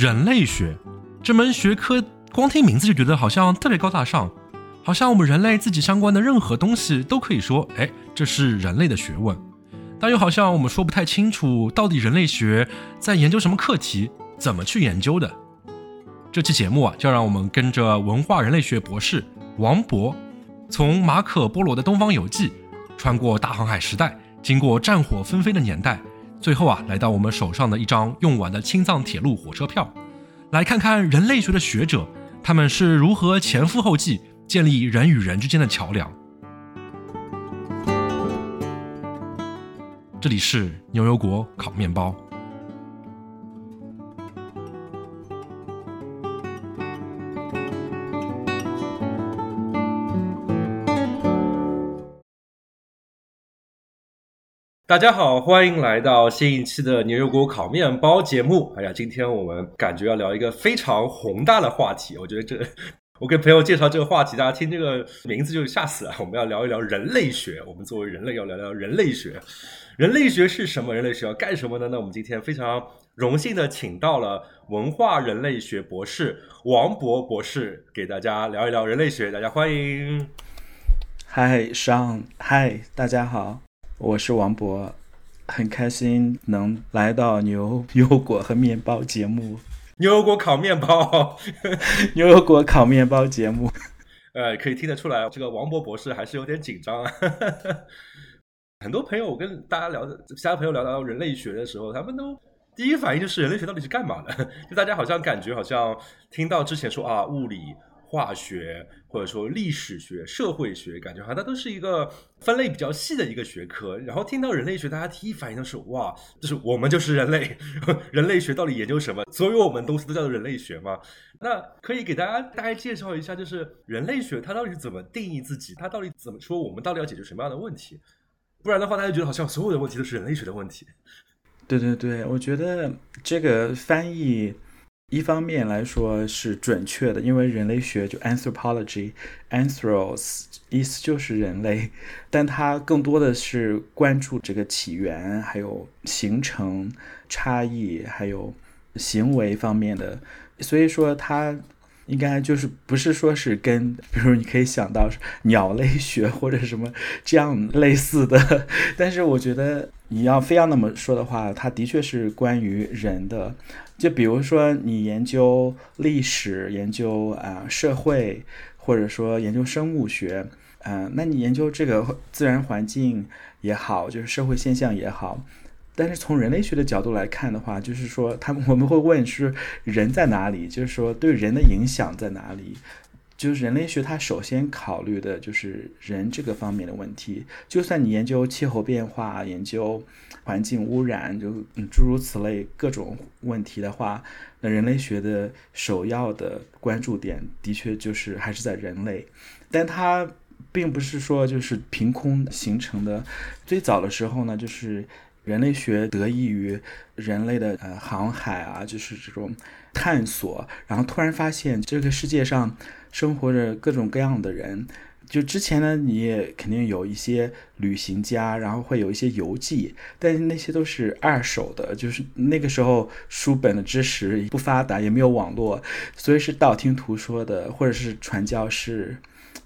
人类学这门学科，光听名字就觉得好像特别高大上，好像我们人类自己相关的任何东西都可以说，哎，这是人类的学问。但又好像我们说不太清楚，到底人类学在研究什么课题，怎么去研究的。这期节目啊，就让我们跟着文化人类学博士王博，从马可·波罗的《东方游记》，穿过大航海时代，经过战火纷飞的年代。最后啊，来到我们手上的一张用完的青藏铁路火车票，来看看人类学的学者他们是如何前赴后继建立人与人之间的桥梁。这里是牛油果烤面包。大家好，欢迎来到新一期的牛油果烤面包节目。哎呀，今天我们感觉要聊一个非常宏大的话题。我觉得这，我跟朋友介绍这个话题，大家听这个名字就吓死了。我们要聊一聊人类学。我们作为人类，要聊聊人类学。人类学是什么？人类学要干什么呢？那我们今天非常荣幸的请到了文化人类学博士王博博士，给大家聊一聊人类学。大家欢迎。嗨，上嗨，大家好。我是王博，很开心能来到牛油果和面包节目。牛油果烤面包，牛油果烤面包节目。呃，可以听得出来，这个王博博士还是有点紧张啊。很多朋友，我跟大家聊，其他朋友聊到人类学的时候，他们都第一反应就是人类学到底是干嘛的？就大家好像感觉好像听到之前说啊，物理。化学或者说历史学、社会学，感觉好像它都是一个分类比较细的一个学科。然后听到人类学，大家第一反应都是哇，就是我们就是人类，人类学到底研究什么？所有我们东西都叫做人类学吗？那可以给大家大概介绍一下，就是人类学它到底是怎么定义自己？它到底怎么说？我们到底要解决什么样的问题？不然的话，大家觉得好像所有的问题都是人类学的问题。对对对，我觉得这个翻译。一方面来说是准确的，因为人类学就 anthropology，anthros 意思就是人类，但它更多的是关注这个起源，还有形成差异，还有行为方面的，所以说它应该就是不是说是跟，比如你可以想到鸟类学或者什么这样类似的，但是我觉得你要非要那么说的话，它的确是关于人的。就比如说，你研究历史、研究啊社会，或者说研究生物学，嗯，那你研究这个自然环境也好，就是社会现象也好，但是从人类学的角度来看的话，就是说，他们 我们会问是人在哪里，就是说对人的影响在哪里。就是人类学，它首先考虑的就是人这个方面的问题。就算你研究气候变化、研究环境污染，就诸如此类各种问题的话，那人类学的首要的关注点的确就是还是在人类。但它并不是说就是凭空形成的。最早的时候呢，就是人类学得益于人类的呃航海啊，就是这种探索，然后突然发现这个世界上。生活着各种各样的人，就之前呢，你也肯定有一些旅行家，然后会有一些游记，但是那些都是二手的，就是那个时候书本的知识不发达，也没有网络，所以是道听途说的，或者是传教士，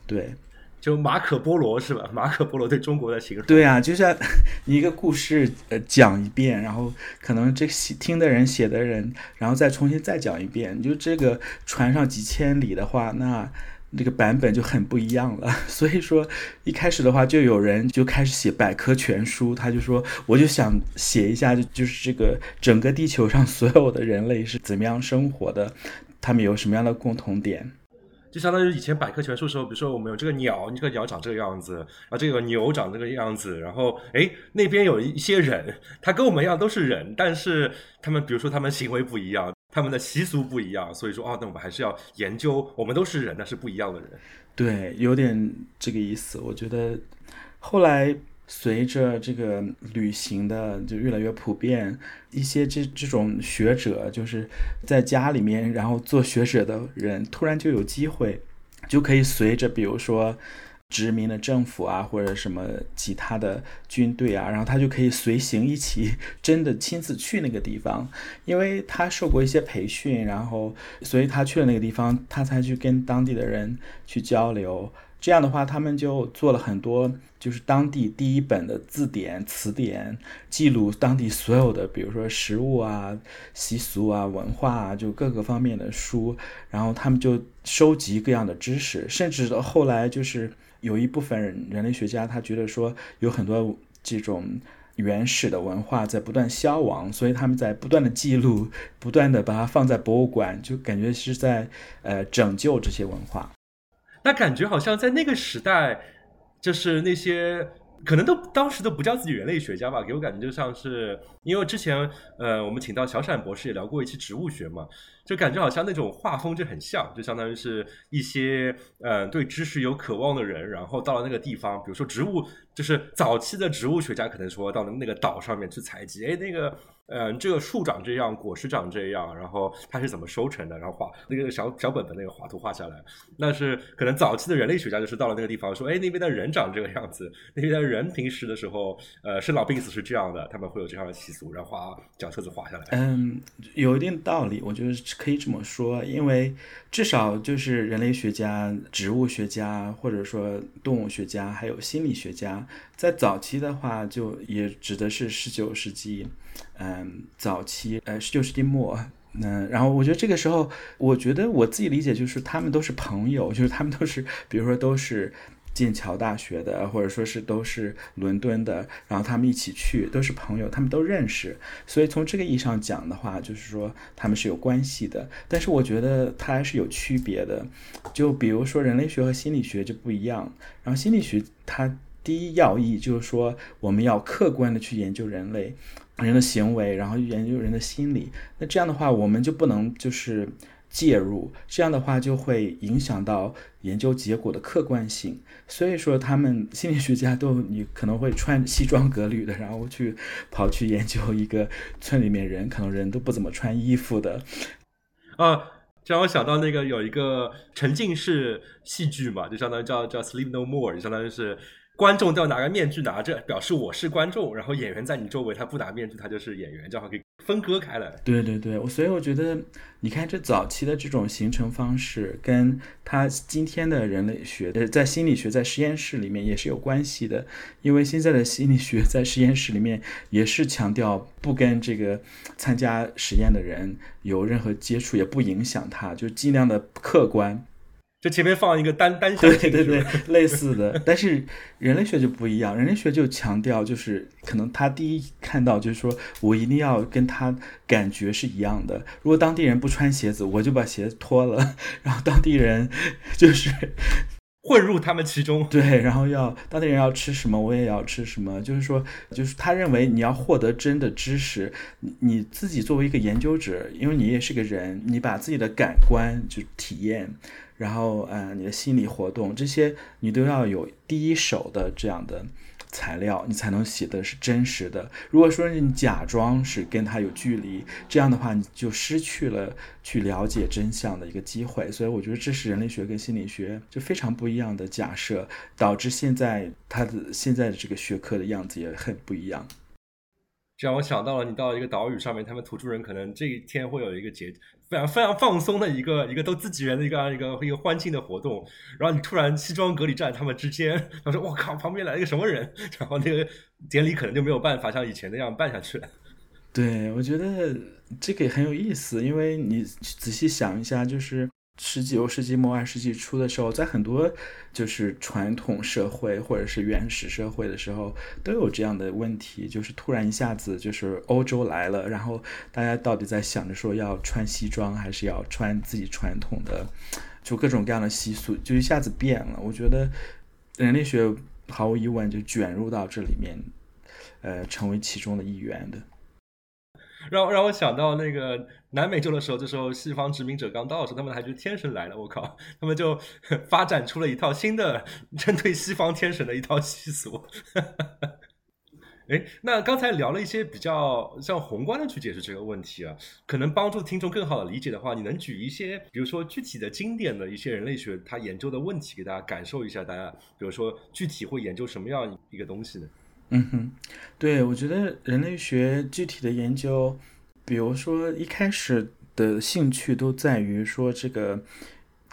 对，就马可波罗是吧？马可波罗对中国的形容，对啊，就像 一个故事呃讲一遍，然后可能这写听的人写的人，然后再重新再讲一遍，就这个传上几千里的话，那这个版本就很不一样了。所以说一开始的话，就有人就开始写百科全书，他就说我就想写一下，就就是这个整个地球上所有的人类是怎么样生活的，他们有什么样的共同点。就相当于以前百科全书时候，比如说我们有这个鸟，你这个鸟长这个样子，啊，这个牛长这个样子，然后哎，那边有一些人，他跟我们一样都是人，但是他们比如说他们行为不一样，他们的习俗不一样，所以说啊，那我们还是要研究，我们都是人，但是不一样的人。对，有点这个意思。我觉得后来。随着这个旅行的就越来越普遍，一些这这种学者就是在家里面，然后做学者的人，突然就有机会，就可以随着比如说殖民的政府啊，或者什么其他的军队啊，然后他就可以随行一起，真的亲自去那个地方，因为他受过一些培训，然后所以他去了那个地方，他才去跟当地的人去交流。这样的话，他们就做了很多，就是当地第一本的字典、词典，记录当地所有的，比如说食物啊、习俗啊、文化啊，就各个方面的书。然后他们就收集各样的知识，甚至后来就是有一部分人类学家，他觉得说有很多这种原始的文化在不断消亡，所以他们在不断的记录，不断的把它放在博物馆，就感觉是在呃拯救这些文化。那感觉好像在那个时代，就是那些可能都当时都不叫自己人类学家吧，给我感觉就像是，因为之前呃我们请到小闪博士也聊过一期植物学嘛，就感觉好像那种画风就很像，就相当于是一些呃对知识有渴望的人，然后到了那个地方，比如说植物，就是早期的植物学家可能说到了那个岛上面去采集，哎那个。嗯，这个树长这样，果实长这样，然后它是怎么收成的？然后画那个小小本本那个画图画下来。那是可能早期的人类学家就是到了那个地方，说，哎，那边的人长这个样子，那边的人平时的时候，呃，生老病死是这样的，他们会有这样的习俗，然后画脚册子画下来。嗯，有一定道理，我觉得可以这么说，因为至少就是人类学家、植物学家，或者说动物学家，还有心理学家，在早期的话，就也指的是十九世纪。嗯，早期呃十九世纪末，嗯然后我觉得这个时候，我觉得我自己理解就是他们都是朋友，就是他们都是，比如说都是剑桥大学的，或者说是都是伦敦的，然后他们一起去都是朋友，他们都认识，所以从这个意义上讲的话，就是说他们是有关系的。但是我觉得它还是有区别的，就比如说人类学和心理学就不一样，然后心理学它第一要义就是说我们要客观的去研究人类。人的行为，然后研究人的心理，那这样的话，我们就不能就是介入，这样的话就会影响到研究结果的客观性。所以说，他们心理学家都你可能会穿西装革履的，然后去跑去研究一个村里面人，可能人都不怎么穿衣服的。啊，让我想到那个有一个沉浸式戏剧嘛，就相当于叫叫 Sleep No More，就相当于是。观众都要拿个面具拿着，表示我是观众。然后演员在你周围，他不拿面具，他就是演员，这样可以分割开来。对对对，我所以我觉得，你看这早期的这种形成方式，跟他今天的人类学，呃，在心理学在实验室里面也是有关系的。因为现在的心理学在实验室里面也是强调不跟这个参加实验的人有任何接触，也不影响他，就尽量的客观。就前面放一个单 单向对对对，类似的。但是人类学就不一样，人类学就强调，就是可能他第一看到就是说我一定要跟他感觉是一样的。如果当地人不穿鞋子，我就把鞋子脱了，然后当地人就是混入他们其中。对，然后要当地人要吃什么，我也要吃什么。就是说，就是他认为你要获得真的知识，你你自己作为一个研究者，因为你也是个人，你把自己的感官就体验。然后，呃，你的心理活动这些，你都要有第一手的这样的材料，你才能写的是真实的。如果说你假装是跟他有距离，这样的话，你就失去了去了解真相的一个机会。所以，我觉得这是人类学跟心理学就非常不一样的假设，导致现在它的现在的这个学科的样子也很不一样。这让我想到了，你到一个岛屿上面，他们土著人可能这一天会有一个节。非常非常放松的一个一个都自己人的一个一个一个欢庆的活动，然后你突然西装革履站在他们之间，他说：“我靠，旁边来了一个什么人？” 然后那个典礼可能就没有办法像以前那样办下去了。对，我觉得这个也很有意思，因为你仔细想一下，就是。十九世纪末二十世纪初的时候，在很多就是传统社会或者是原始社会的时候，都有这样的问题，就是突然一下子就是欧洲来了，然后大家到底在想着说要穿西装还是要穿自己传统的，就各种各样的习俗就一下子变了。我觉得人类学毫无疑问就卷入到这里面，呃，成为其中的一员的。让让我想到那个南美洲的时候，这时候西方殖民者刚到的时候，他们还觉得天神来了，我靠，他们就 发展出了一套新的针对西方天神的一套习俗。哎，那刚才聊了一些比较像宏观的去解释这个问题啊，可能帮助听众更好的理解的话，你能举一些，比如说具体的经典的一些人类学他研究的问题给大家感受一下，大家比如说具体会研究什么样一个东西呢？嗯哼，对，我觉得人类学具体的研究，比如说一开始的兴趣都在于说这个。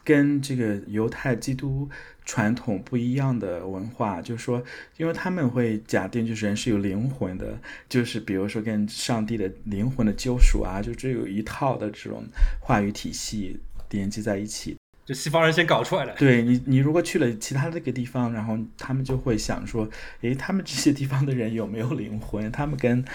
跟这个犹太基督传统不一样的文化，就是说，因为他们会假定就是人是有灵魂的，就是比如说跟上帝的灵魂的救赎啊，就这有一套的这种话语体系连接在一起。就西方人先搞出来的。对你，你如果去了其他那个地方，然后他们就会想说，诶，他们这些地方的人有没有灵魂？他们跟……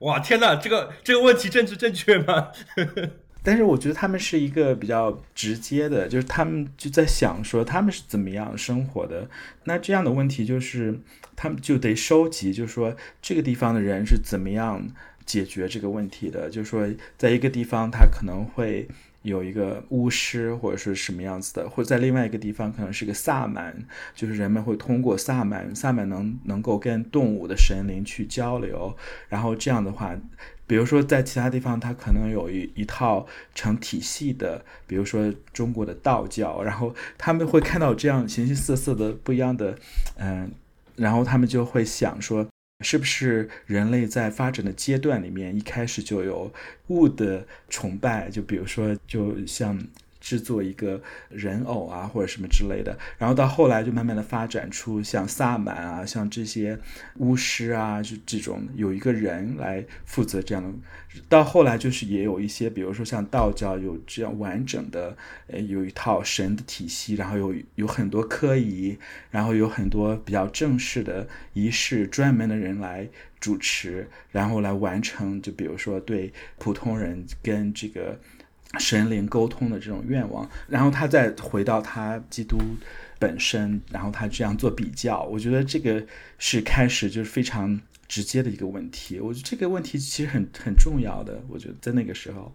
哇，天哪，这个这个问题政治正确吗？但是我觉得他们是一个比较直接的，就是他们就在想说他们是怎么样生活的。那这样的问题就是他们就得收集，就是说这个地方的人是怎么样解决这个问题的。就是说在一个地方他可能会有一个巫师或者是什么样子的，或者在另外一个地方可能是个萨满，就是人们会通过萨满，萨满能能够跟动物的神灵去交流，然后这样的话。比如说，在其他地方，它可能有一一套成体系的，比如说中国的道教，然后他们会看到这样形形色色的不一样的，嗯，然后他们就会想说，是不是人类在发展的阶段里面，一开始就有物的崇拜？就比如说，就像。制作一个人偶啊，或者什么之类的，然后到后来就慢慢的发展出像萨满啊，像这些巫师啊，就这种有一个人来负责这样的。到后来就是也有一些，比如说像道教有这样完整的，呃，有一套神的体系，然后有有很多科仪，然后有很多比较正式的仪式，专门的人来主持，然后来完成。就比如说对普通人跟这个。神灵沟通的这种愿望，然后他再回到他基督本身，然后他这样做比较，我觉得这个是开始就是非常直接的一个问题。我觉得这个问题其实很很重要的，我觉得在那个时候。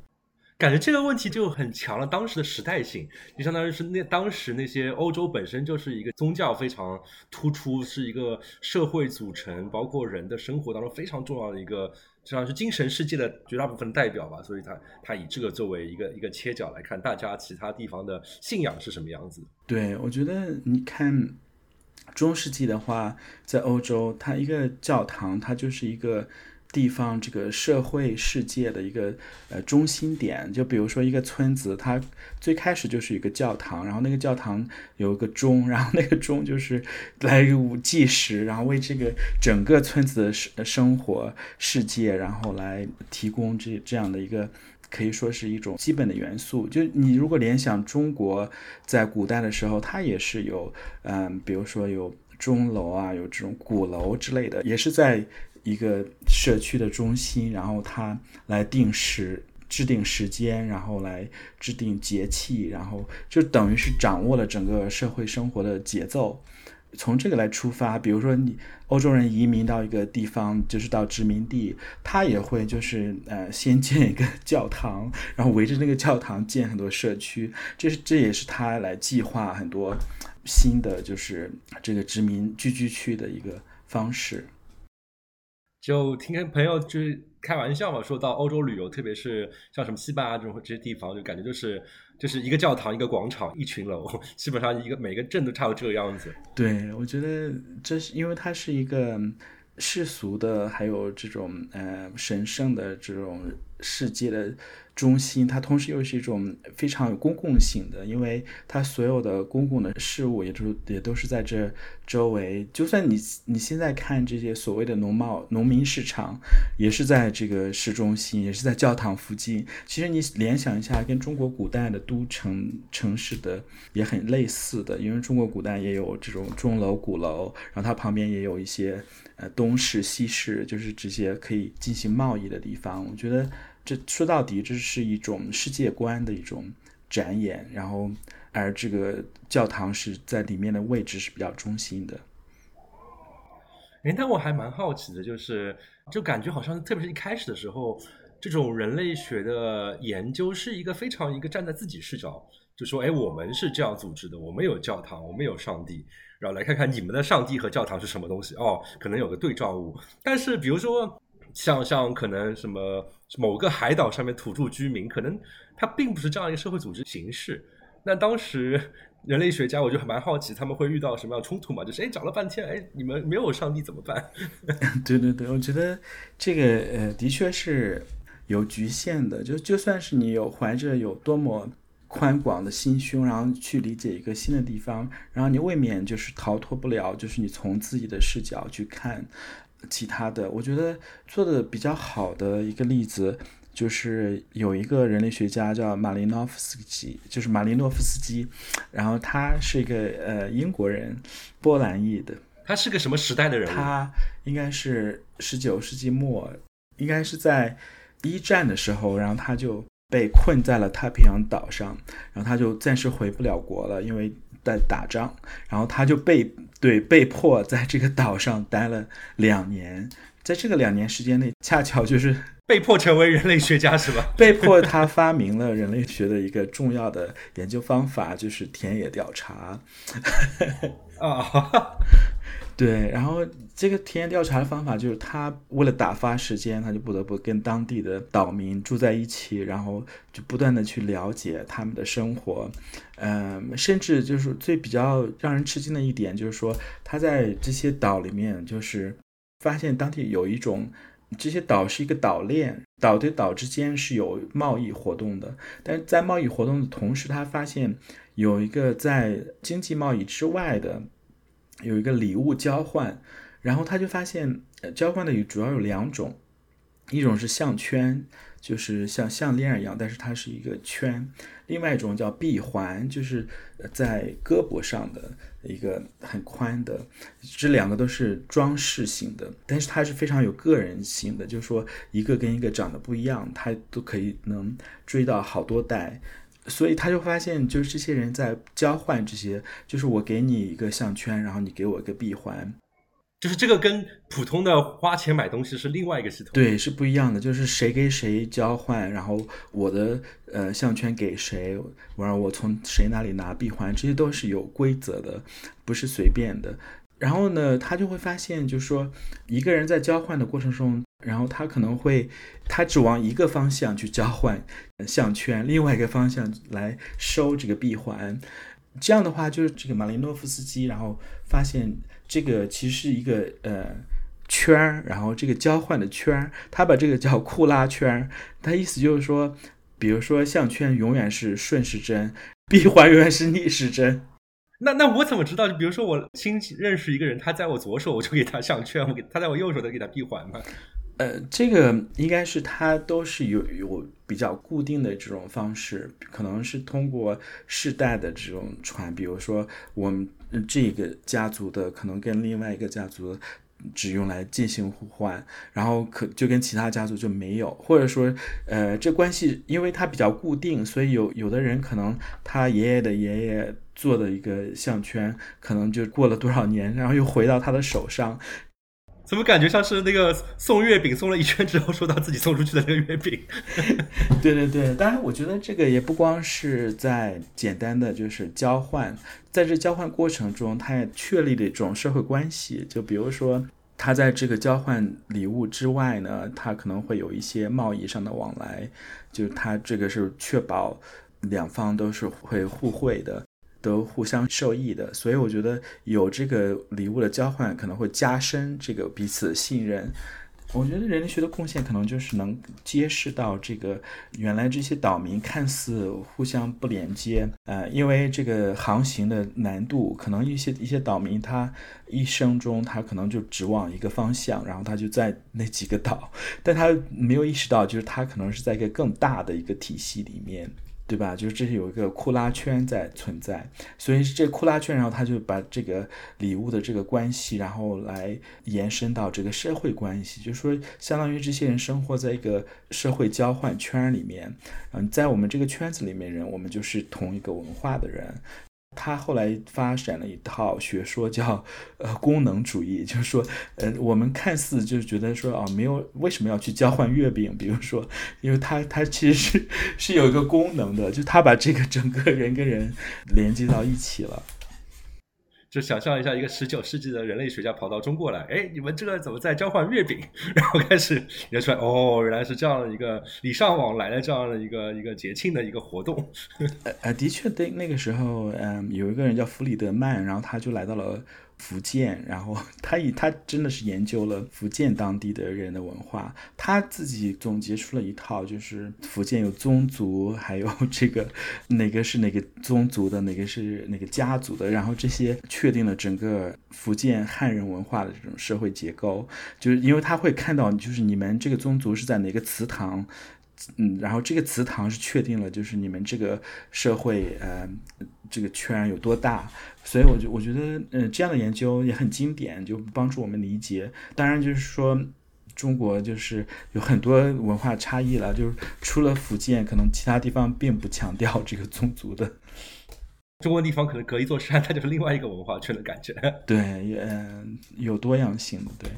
感觉这个问题就很强了，当时的时代性，就相当于是那当时那些欧洲本身就是一个宗教非常突出，是一个社会组成，包括人的生活当中非常重要的一个，实际上是精神世界的绝大部分代表吧。所以，他他以这个作为一个一个切角来看，大家其他地方的信仰是什么样子。对，我觉得你看中世纪的话，在欧洲，它一个教堂，它就是一个。地方这个社会世界的一个呃中心点，就比如说一个村子，它最开始就是一个教堂，然后那个教堂有一个钟，然后那个钟就是来计时，然后为这个整个村子的生生活世界，然后来提供这这样的一个可以说是一种基本的元素。就你如果联想中国在古代的时候，它也是有嗯，比如说有钟楼啊，有这种鼓楼之类的，也是在。一个社区的中心，然后他来定时、制定时间，然后来制定节气，然后就等于是掌握了整个社会生活的节奏。从这个来出发，比如说你欧洲人移民到一个地方，就是到殖民地，他也会就是呃先建一个教堂，然后围着那个教堂建很多社区，这是 这也是他来计划很多新的就是这个殖民聚居区的一个方式。就听朋友就是开玩笑嘛，说到欧洲旅游，特别是像什么西班牙这种这些地方，就感觉就是就是一个教堂、一个广场、一群楼，基本上一个每个镇都差不多这个样子。对，我觉得这是因为它是一个世俗的，还有这种呃神圣的这种世界的。中心，它同时又是一种非常有公共性的，因为它所有的公共的事物，也就也都是在这周围。就算你你现在看这些所谓的农贸农民市场，也是在这个市中心，也是在教堂附近。其实你联想一下，跟中国古代的都城城市的也很类似的，因为中国古代也有这种钟楼、鼓楼，然后它旁边也有一些呃东市、西市，就是这些可以进行贸易的地方。我觉得。这说到底，这是一种世界观的一种展演，然后而这个教堂是在里面的位置是比较中心的。哎，但我还蛮好奇的，就是就感觉好像特别是一开始的时候，这种人类学的研究是一个非常一个站在自己视角，就说哎，我们是这样组织的，我们有教堂，我们有上帝。然后来看看你们的上帝和教堂是什么东西哦，可能有个对照物。但是比如说像像可能什么某个海岛上面土著居民，可能他并不是这样一个社会组织形式。那当时人类学家我就蛮好奇，他们会遇到什么样冲突嘛？就是哎，找了半天，哎，你们没有上帝怎么办？对对对，我觉得这个呃，的确是有局限的。就就算是你有怀着有多么宽广的心胸，然后去理解一个新的地方，然后你未免就是逃脱不了，就是你从自己的视角去看其他的。我觉得做的比较好的一个例子。就是有一个人类学家叫马林诺夫斯基，就是马林诺夫斯基，然后他是一个呃英国人，波兰裔的。他是个什么时代的人？他应该是十九世纪末，应该是在一战的时候，然后他就被困在了太平洋岛上，然后他就暂时回不了国了，因为在打仗，然后他就被对被迫在这个岛上待了两年，在这个两年时间内，恰巧就是。被迫成为人类学家是吧？被迫他发明了人类学的一个重要的研究方法，就是田野调查。啊，对，然后这个田野调查的方法就是他为了打发时间，他就不得不跟当地的岛民住在一起，然后就不断的去了解他们的生活。嗯，甚至就是最比较让人吃惊的一点，就是说他在这些岛里面，就是发现当地有一种。这些岛是一个岛链，岛对岛之间是有贸易活动的，但是在贸易活动的同时，他发现有一个在经济贸易之外的有一个礼物交换，然后他就发现呃交换的主要有两种，一种是项圈。就是像项链一样，但是它是一个圈。另外一种叫臂环，就是在胳膊上的一个很宽的。这两个都是装饰性的，但是它是非常有个人性的，就是说一个跟一个长得不一样，它都可以能追到好多代。所以他就发现，就是这些人在交换这些，就是我给你一个项圈，然后你给我一个闭环。就是这个跟普通的花钱买东西是另外一个系统，对，是不一样的。就是谁给谁交换，然后我的呃项圈给谁，完了我从谁那里拿闭环，这些都是有规则的，不是随便的。然后呢，他就会发现，就是说一个人在交换的过程中，然后他可能会他只往一个方向去交换项圈，另外一个方向来收这个闭环。这样的话，就是这个马林诺夫斯基，然后发现。这个其实是一个呃圈儿，然后这个交换的圈儿，他把这个叫库拉圈儿。他意思就是说，比如说项圈永远是顺时针，闭环永远是逆时针。那那我怎么知道？就比如说我新认识一个人，他在我左手，我就给他项圈；我给他在我右手，再给他闭环嘛。呃，这个应该是他都是有有比较固定的这种方式，可能是通过世代的这种传，比如说我们这个家族的可能跟另外一个家族只用来进行互换，然后可就跟其他家族就没有，或者说呃这关系因为它比较固定，所以有有的人可能他爷爷的爷爷做的一个项圈，可能就过了多少年，然后又回到他的手上。怎么感觉像是那个送月饼送了一圈之后，收到自己送出去的那个月饼？对对对，当然我觉得这个也不光是在简单的就是交换，在这交换过程中，他也确立了一种社会关系。就比如说，他在这个交换礼物之外呢，他可能会有一些贸易上的往来，就他这个是确保两方都是会互惠的。都互相受益的，所以我觉得有这个礼物的交换可能会加深这个彼此的信任。我觉得人类学的贡献可能就是能揭示到这个原来这些岛民看似互相不连接，呃，因为这个航行的难度，可能一些一些岛民他一生中他可能就只往一个方向，然后他就在那几个岛，但他没有意识到，就是他可能是在一个更大的一个体系里面。对吧？就是这是有一个库拉圈在存在，所以这库拉圈，然后他就把这个礼物的这个关系，然后来延伸到这个社会关系，就是说，相当于这些人生活在一个社会交换圈里面，嗯，在我们这个圈子里面人，我们就是同一个文化的人。他后来发展了一套学说，叫 呃功能主义，就是说，呃，我们看似就是觉得说啊，没有为什么要去交换月饼？比如说，因为他他其实是 是有一个功能的，就他把这个整个人跟人连接到一起了。就想象一下，一个十九世纪的人类学家跑到中国来，哎，你们这个怎么在交换月饼？然后开始研出来，哦，原来是这样的一个礼尚往来的这样的一个一个节庆的一个活动。呃，的确，对那个时候，嗯，有一个人叫弗里德曼，然后他就来到了。福建，然后 他以他真的是研究了福建当地的人的文化，他自己总结出了一套，就是福建有宗族，还有 这个哪个是哪个宗族的，哪个是哪个家族的，然后这些确定了整个福建汉人文化的这种社会结构，就是因为他会看到，就是你们这个宗族是在哪个祠堂。嗯，然后这个祠堂是确定了，就是你们这个社会，呃，这个圈有多大，所以我就我觉得，呃，这样的研究也很经典，就帮助我们理解。当然，就是说中国就是有很多文化差异了，就是除了福建，可能其他地方并不强调这个宗族的。中国地方可能隔一座山，它就是另外一个文化圈的感觉。对，嗯，有多样性的，对。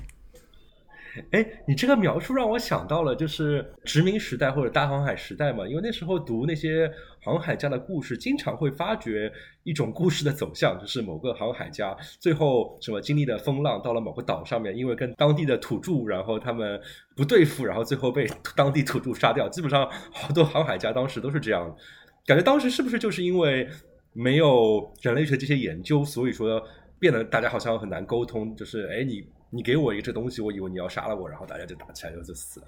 哎，你这个描述让我想到了，就是殖民时代或者大航海时代嘛。因为那时候读那些航海家的故事，经常会发觉一种故事的走向，就是某个航海家最后什么经历的风浪，到了某个岛上面，因为跟当地的土著，然后他们不对付，然后最后被当地土著杀掉。基本上好多航海家当时都是这样，感觉当时是不是就是因为没有人类学这些研究，所以说变得大家好像很难沟通。就是哎你。你给我一个这东西，我以为你要杀了我，然后大家就打起来，然后就死了。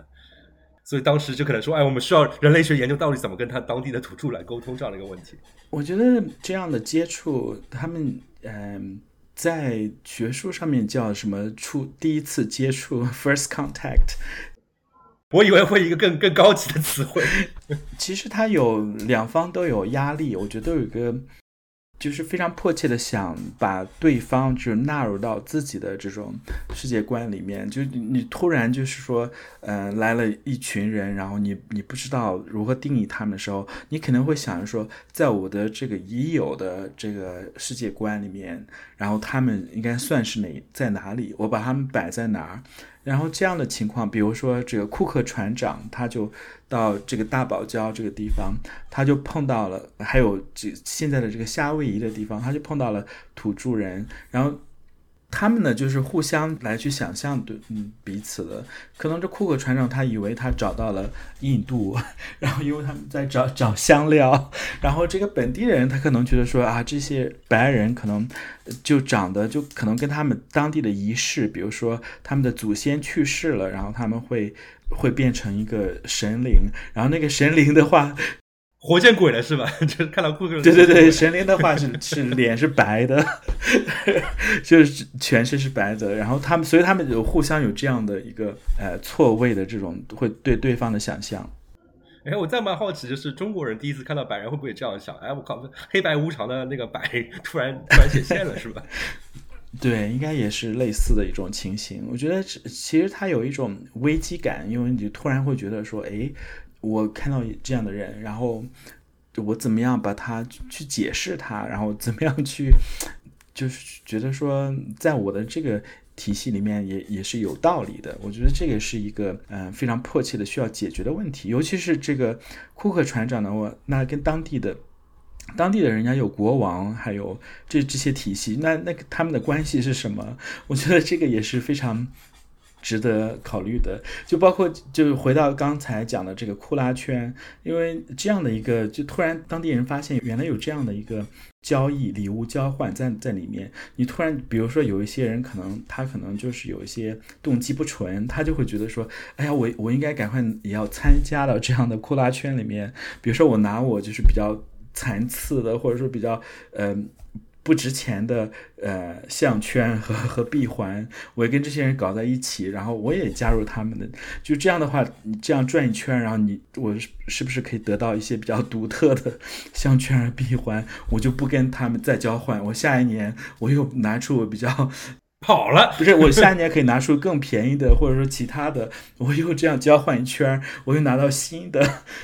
所以当时就可能说，哎，我们需要人类学研究到底怎么跟他当地的土著来沟通这样的一个问题。我觉得这样的接触，他们嗯，在学术上面叫什么？初第一次接触 （first contact）。我以为会一个更更高级的词汇。其实它有两方都有压力，我觉得都有一个。就是非常迫切的想把对方就纳入到自己的这种世界观里面，就你突然就是说，呃，来了一群人，然后你你不知道如何定义他们的时候，你可能会想着说，在我的这个已有的这个世界观里面，然后他们应该算是哪在哪里，我把他们摆在哪儿。然后这样的情况，比如说这个库克船长，他就到这个大堡礁这个地方，他就碰到了，还有这现在的这个夏威夷的地方，他就碰到了土著人，然后。他们呢，就是互相来去想象对嗯彼此的，可能这库克船长他以为他找到了印度，然后因为他们在找找香料，然后这个本地人他可能觉得说啊这些白人可能就长得就可能跟他们当地的仪式，比如说他们的祖先去世了，然后他们会会变成一个神灵，然后那个神灵的话。活见鬼了是吧？就是看到库克。对对对，神灵的话是是脸是白的，就是全身是白的。然后他们，所以他们有互相有这样的一个呃错位的这种会对对方的想象。哎，我再蛮好奇，就是中国人第一次看到白人会不会这样想？哎，我靠，黑白无常的那个白突然突然显现了是吧？对，应该也是类似的一种情形。我觉得其实它有一种危机感，因为你突然会觉得说，哎。我看到这样的人，然后我怎么样把他去解释他，然后怎么样去，就是觉得说，在我的这个体系里面也也是有道理的。我觉得这个是一个嗯非常迫切的需要解决的问题。尤其是这个库克船长呢，我那跟当地的当地的人家有国王，还有这这些体系，那那他们的关系是什么？我觉得这个也是非常。值得考虑的，就包括就是回到刚才讲的这个库拉圈，因为这样的一个，就突然当地人发现原来有这样的一个交易礼物交换在在里面，你突然比如说有一些人可能他可能就是有一些动机不纯，他就会觉得说，哎呀，我我应该赶快也要参加到这样的库拉圈里面，比如说我拿我就是比较残次的，或者说比较嗯。不值钱的呃项圈和和闭环，我也跟这些人搞在一起，然后我也加入他们的，就这样的话，你这样转一圈，然后你我是不是可以得到一些比较独特的 项圈和闭环？我就不跟他们再交换，我下一年我又拿出我比较。跑了，不是我下一年可以拿出更便宜的，或者说其他的，我又这样交换一圈，我又拿到新的，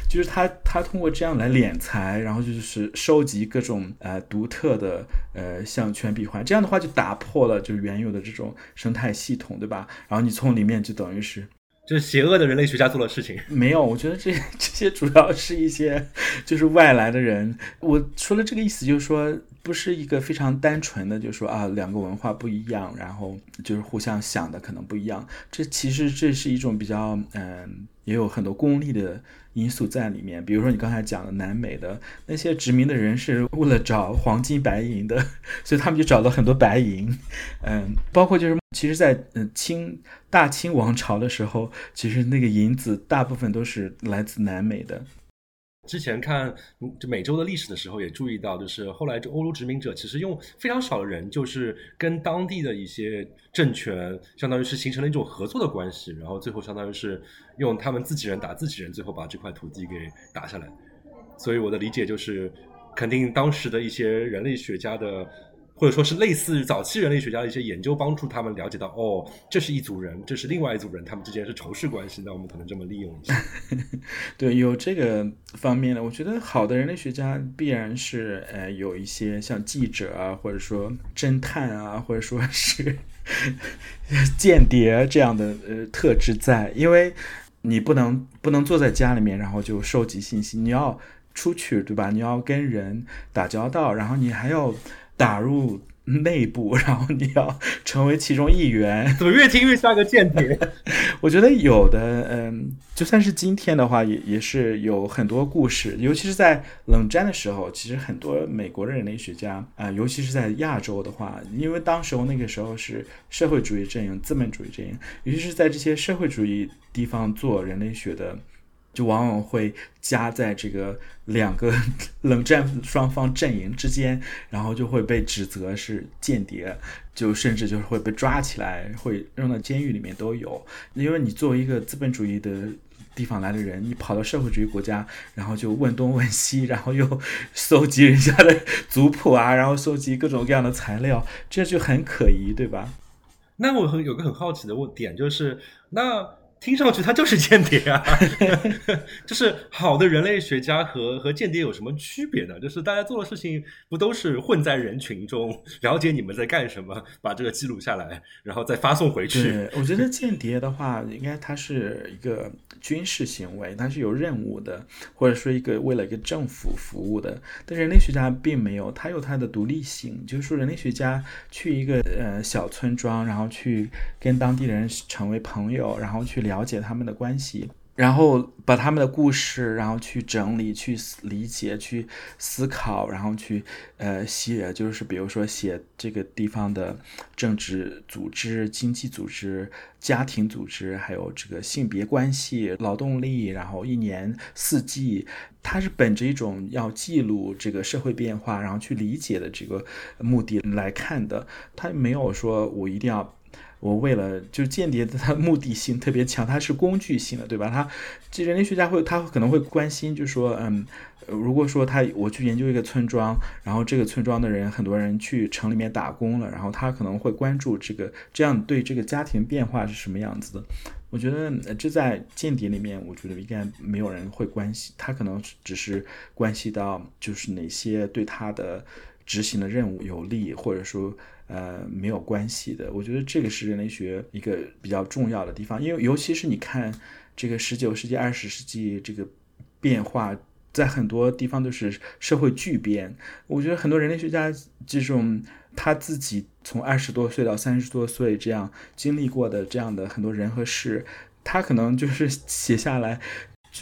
就是他他通过这样来敛财，然后就是收集各种呃独特的呃项圈闭环，这样的话就打破了就原有的这种生态系统，对吧？然后你从里面就等于是，就是邪恶的人类学家做的事情。没有，我觉得这这些主要是一些就是外来的人。我说的这个意思就是说。不是一个非常单纯的，就是说啊，两个文化不一样，然后就是互相想的可能不一样。这其实这是一种比较，嗯，也有很多功利的因素在里面。比如说你刚才讲的南美的那些殖民的人是为了找黄金白银的，所以他们就找了很多白银。嗯，包括就是其实，在嗯清大清王朝的时候，其实那个银子大部分都是来自南美的。之前看就美洲的历史的时候，也注意到，就是后来这欧洲殖民者其实用非常少的人，就是跟当地的一些政权，相当于是形成了一种合作的关系，然后最后相当于是用他们自己人打自己人，最后把这块土地给打下来。所以我的理解就是，肯定当时的一些人类学家的。或者说是类似于早期人类学家的一些研究，帮助他们了解到，哦，这是一组人，这是另外一组人，他们之间是仇视关系。那我们可能这么利用一下。对，有这个方面的，我觉得好的人类学家必然是，呃，有一些像记者啊，或者说侦探啊，或者说是 间谍这样的呃特质在，因为你不能不能坐在家里面，然后就收集信息，你要出去，对吧？你要跟人打交道，然后你还要。打入内部，然后你要成为其中一员，怎么越听越像个间谍？我觉得有的，嗯，就算是今天的话，也也是有很多故事，尤其是在冷战的时候，其实很多美国的人类学家啊，尤其是在亚洲的话，因为当时候那个时候是社会主义阵营、资本主义阵营，尤其是在这些社会主义地方做人类学的。就往往会夹在这个两个 冷战双方阵营之间，然后就会被指责是间谍，就甚至就是会被抓起来，会扔到监狱里面都有。因为你作为一个资本主义的地方来的人，你跑到社会主义国家，然后就问东问西，然后又搜集人家的族谱啊，然后搜集各种各样的材料，这就很可疑，对吧？那我很有个很好奇的问点就是，那。听上去他就是间谍啊，就是好的人类学家和和间谍有什么区别呢？就是大家做的事情不都是混在人群中，了解你们在干什么，把这个记录下来，然后再发送回去。我觉得间谍的话，应该它是一个军事行为，它是有任务的，或者说一个为了一个政府服务的。但人类学家并没有，他有他的独立性，就是说人类学家去一个呃小村庄，然后去跟当地人成为朋友，然后去聊。了解他们的关系，然后把他们的故事，然后去整理、去理解、去思考，然后去呃写，就是比如说写这个地方的政治组织、经济组织、家庭组织，还有这个性别关系、劳动力，然后一年四季，他是本着一种要记录这个社会变化，然后去理解的这个目的来看的，他没有说我一定要。我为了就间谍的，它目的性特别强，它是工具性的，对吧？他这人类学家会，他可能会关心，就说，嗯，如果说他我去研究一个村庄，然后这个村庄的人很多人去城里面打工了，然后他可能会关注这个，这样对这个家庭变化是什么样子的？我觉得这在间谍里面，我觉得应该没有人会关心，他可能只是关系到就是哪些对他的执行的任务有利，或者说。呃，没有关系的。我觉得这个是人类学一个比较重要的地方，因为尤其是你看这个十九世纪、二十世纪这个变化，在很多地方都是社会巨变。我觉得很多人类学家这种他自己从二十多岁到三十多岁这样经历过的这样的很多人和事，他可能就是写下来。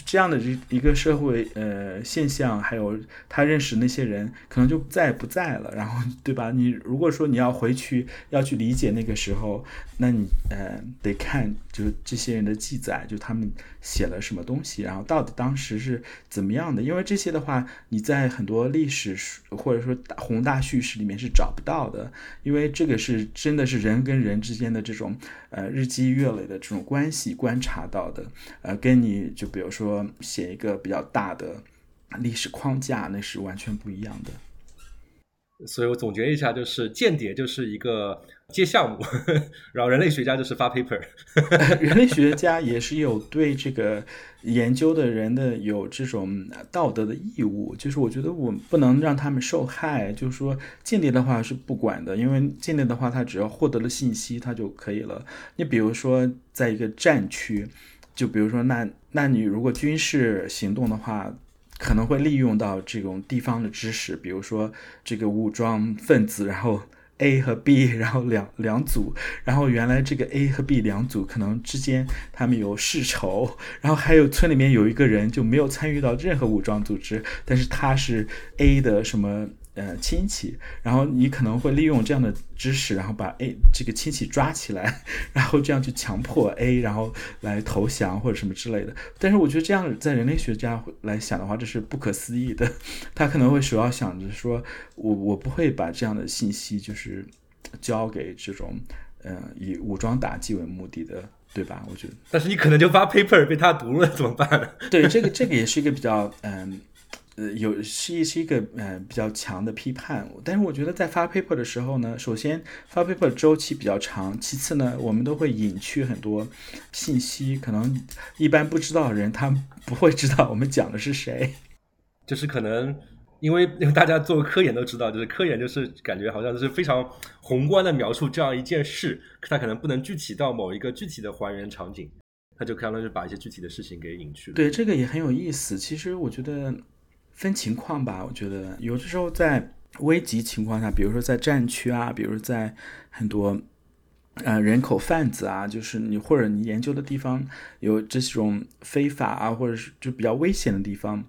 这样的一一个社会呃现象，还有他认识那些人，可能就再也不在了，然后对吧？你如果说你要回去要去理解那个时候，那你呃得看就是这些人的记载，就他们写了什么东西，然后到底当时是怎么样的？因为这些的话，你在很多历史或者说宏大叙事里面是找不到的，因为这个是真的是人跟人之间的这种呃日积月累的这种关系观察到的，呃，跟你就比如说。写一个比较大的历史框架，那是完全不一样的。所以我总结一下，就是间谍就是一个接项目，然后人类学家就是发 paper。人类学家也是有对这个研究的人的有这种道德的义务，就是我觉得我不能让他们受害。就是说间谍的话是不管的，因为间谍的话他只要获得了信息，他就可以了。你比如说在一个战区。就比如说，那那你如果军事行动的话，可能会利用到这种地方的知识，比如说这个武装分子，然后 A 和 B，然后两两组，然后原来这个 A 和 B 两组可能之间他们有世仇，然后还有村里面有一个人就没有参与到任何武装组织，但是他是 A 的什么？呃，亲戚，然后你可能会利用这样的知识，然后把 A 这个亲戚抓起来，然后这样去强迫 A，然后来投降或者什么之类的。但是我觉得这样在人类学家来想的话，这是不可思议的。他可能会主要想着说，我我不会把这样的信息就是交给这种呃以武装打击为目的的，对吧？我觉得。但是你可能就发 paper 被他读了，怎么办呢？对，这个这个也是一个比较嗯。呃，有是一是一个呃比较强的批判，但是我觉得在发 paper 的时候呢，首先发 paper 周期比较长，其次呢，我们都会隐去很多信息，可能一般不知道的人他不会知道我们讲的是谁，就是可能因为因为大家做科研都知道，就是科研就是感觉好像是非常宏观的描述这样一件事，他可能不能具体到某一个具体的还原场景，他就可能就把一些具体的事情给隐去了。对，这个也很有意思。其实我觉得。分情况吧，我觉得有的时候在危急情况下，比如说在战区啊，比如在很多呃人口贩子啊，就是你或者你研究的地方有这种非法啊，或者是就比较危险的地方，